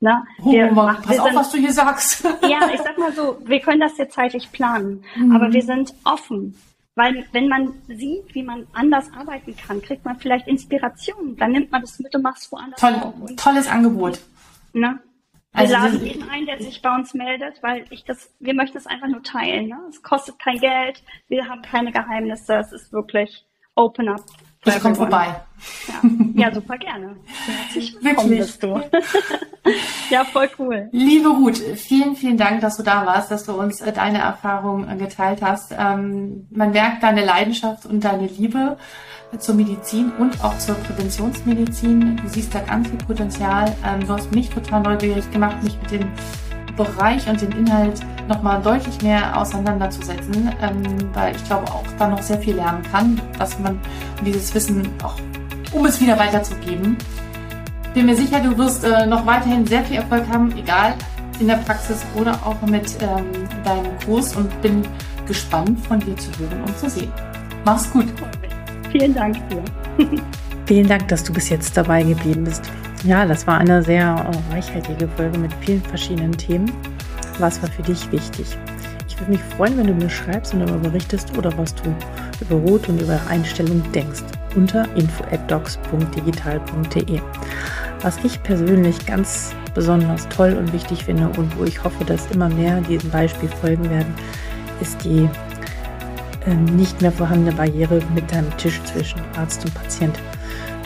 Ne? Wir, oh, pass wir auf, sind, was du hier sagst. ja, ich sag mal so, wir können das jetzt zeitlich planen, mhm. aber wir sind offen. Weil wenn man sieht, wie man anders arbeiten kann, kriegt man vielleicht Inspiration. Dann nimmt man das mit und macht es woanders. Toll, tolles Angebot. Ne? Wir also laden jeden ein, der sich bei uns meldet, weil ich das, wir möchten es einfach nur teilen. Ne? Es kostet kein Geld, wir haben keine Geheimnisse, es ist wirklich open up. Ich komme vorbei. Ja. ja, super gerne. Wirklich. Bist du. ja, voll cool. Liebe Ruth, vielen, vielen Dank, dass du da warst, dass du uns äh, deine Erfahrung äh, geteilt hast. Ähm, man merkt deine Leidenschaft und deine Liebe zur Medizin und auch zur Präventionsmedizin. Du siehst da ganz viel Potenzial. Ähm, du hast mich total neugierig gemacht, mich mit dem Bereich und dem Inhalt nochmal deutlich mehr auseinanderzusetzen, ähm, weil ich glaube auch da noch sehr viel lernen kann, dass man dieses Wissen auch, um es wieder weiterzugeben. Bin mir sicher, du wirst äh, noch weiterhin sehr viel Erfolg haben, egal in der Praxis oder auch mit ähm, deinem Kurs und bin gespannt von dir zu hören und zu sehen. Mach's gut. Vielen Dank dir. Vielen Dank, dass du bis jetzt dabei geblieben bist. Ja, das war eine sehr äh, reichhaltige Folge mit vielen verschiedenen Themen. Was war für dich wichtig? Ich würde mich freuen, wenn du mir schreibst und darüber berichtest oder was du über Rot und über Einstellungen denkst unter info@docs.digital.de. Was ich persönlich ganz besonders toll und wichtig finde und wo ich hoffe, dass immer mehr diesem Beispiel folgen werden, ist die nicht mehr vorhandene Barriere mit deinem Tisch zwischen Arzt und Patient.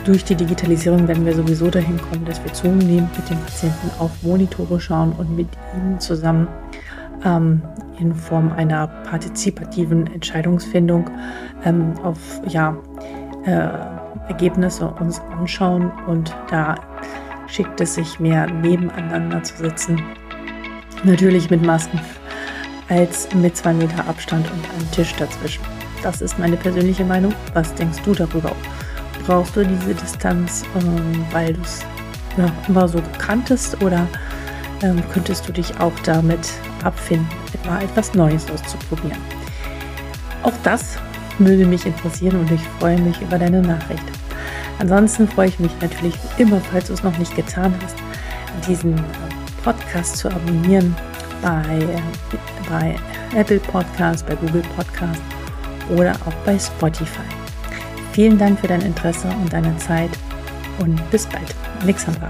Durch die Digitalisierung werden wir sowieso dahin kommen, dass wir zunehmend mit den Patienten auf Monitore schauen und mit ihnen zusammen ähm, in Form einer partizipativen Entscheidungsfindung ähm, auf ja, äh, Ergebnisse uns anschauen und da schickt es sich mehr nebeneinander zu sitzen. Natürlich mit Masken als mit zwei Meter Abstand und einem Tisch dazwischen. Das ist meine persönliche Meinung. Was denkst du darüber? Brauchst du diese Distanz, ähm, weil du es ja, immer so kanntest oder ähm, könntest du dich auch damit abfinden, mal etwas Neues auszuprobieren? Auch das würde mich interessieren und ich freue mich über deine Nachricht. Ansonsten freue ich mich natürlich immer, falls du es noch nicht getan hast, diesen Podcast zu abonnieren bei, bei Apple Podcast, bei Google Podcast oder auch bei Spotify. Vielen Dank für dein Interesse und deine Zeit und bis bald. Alexandra.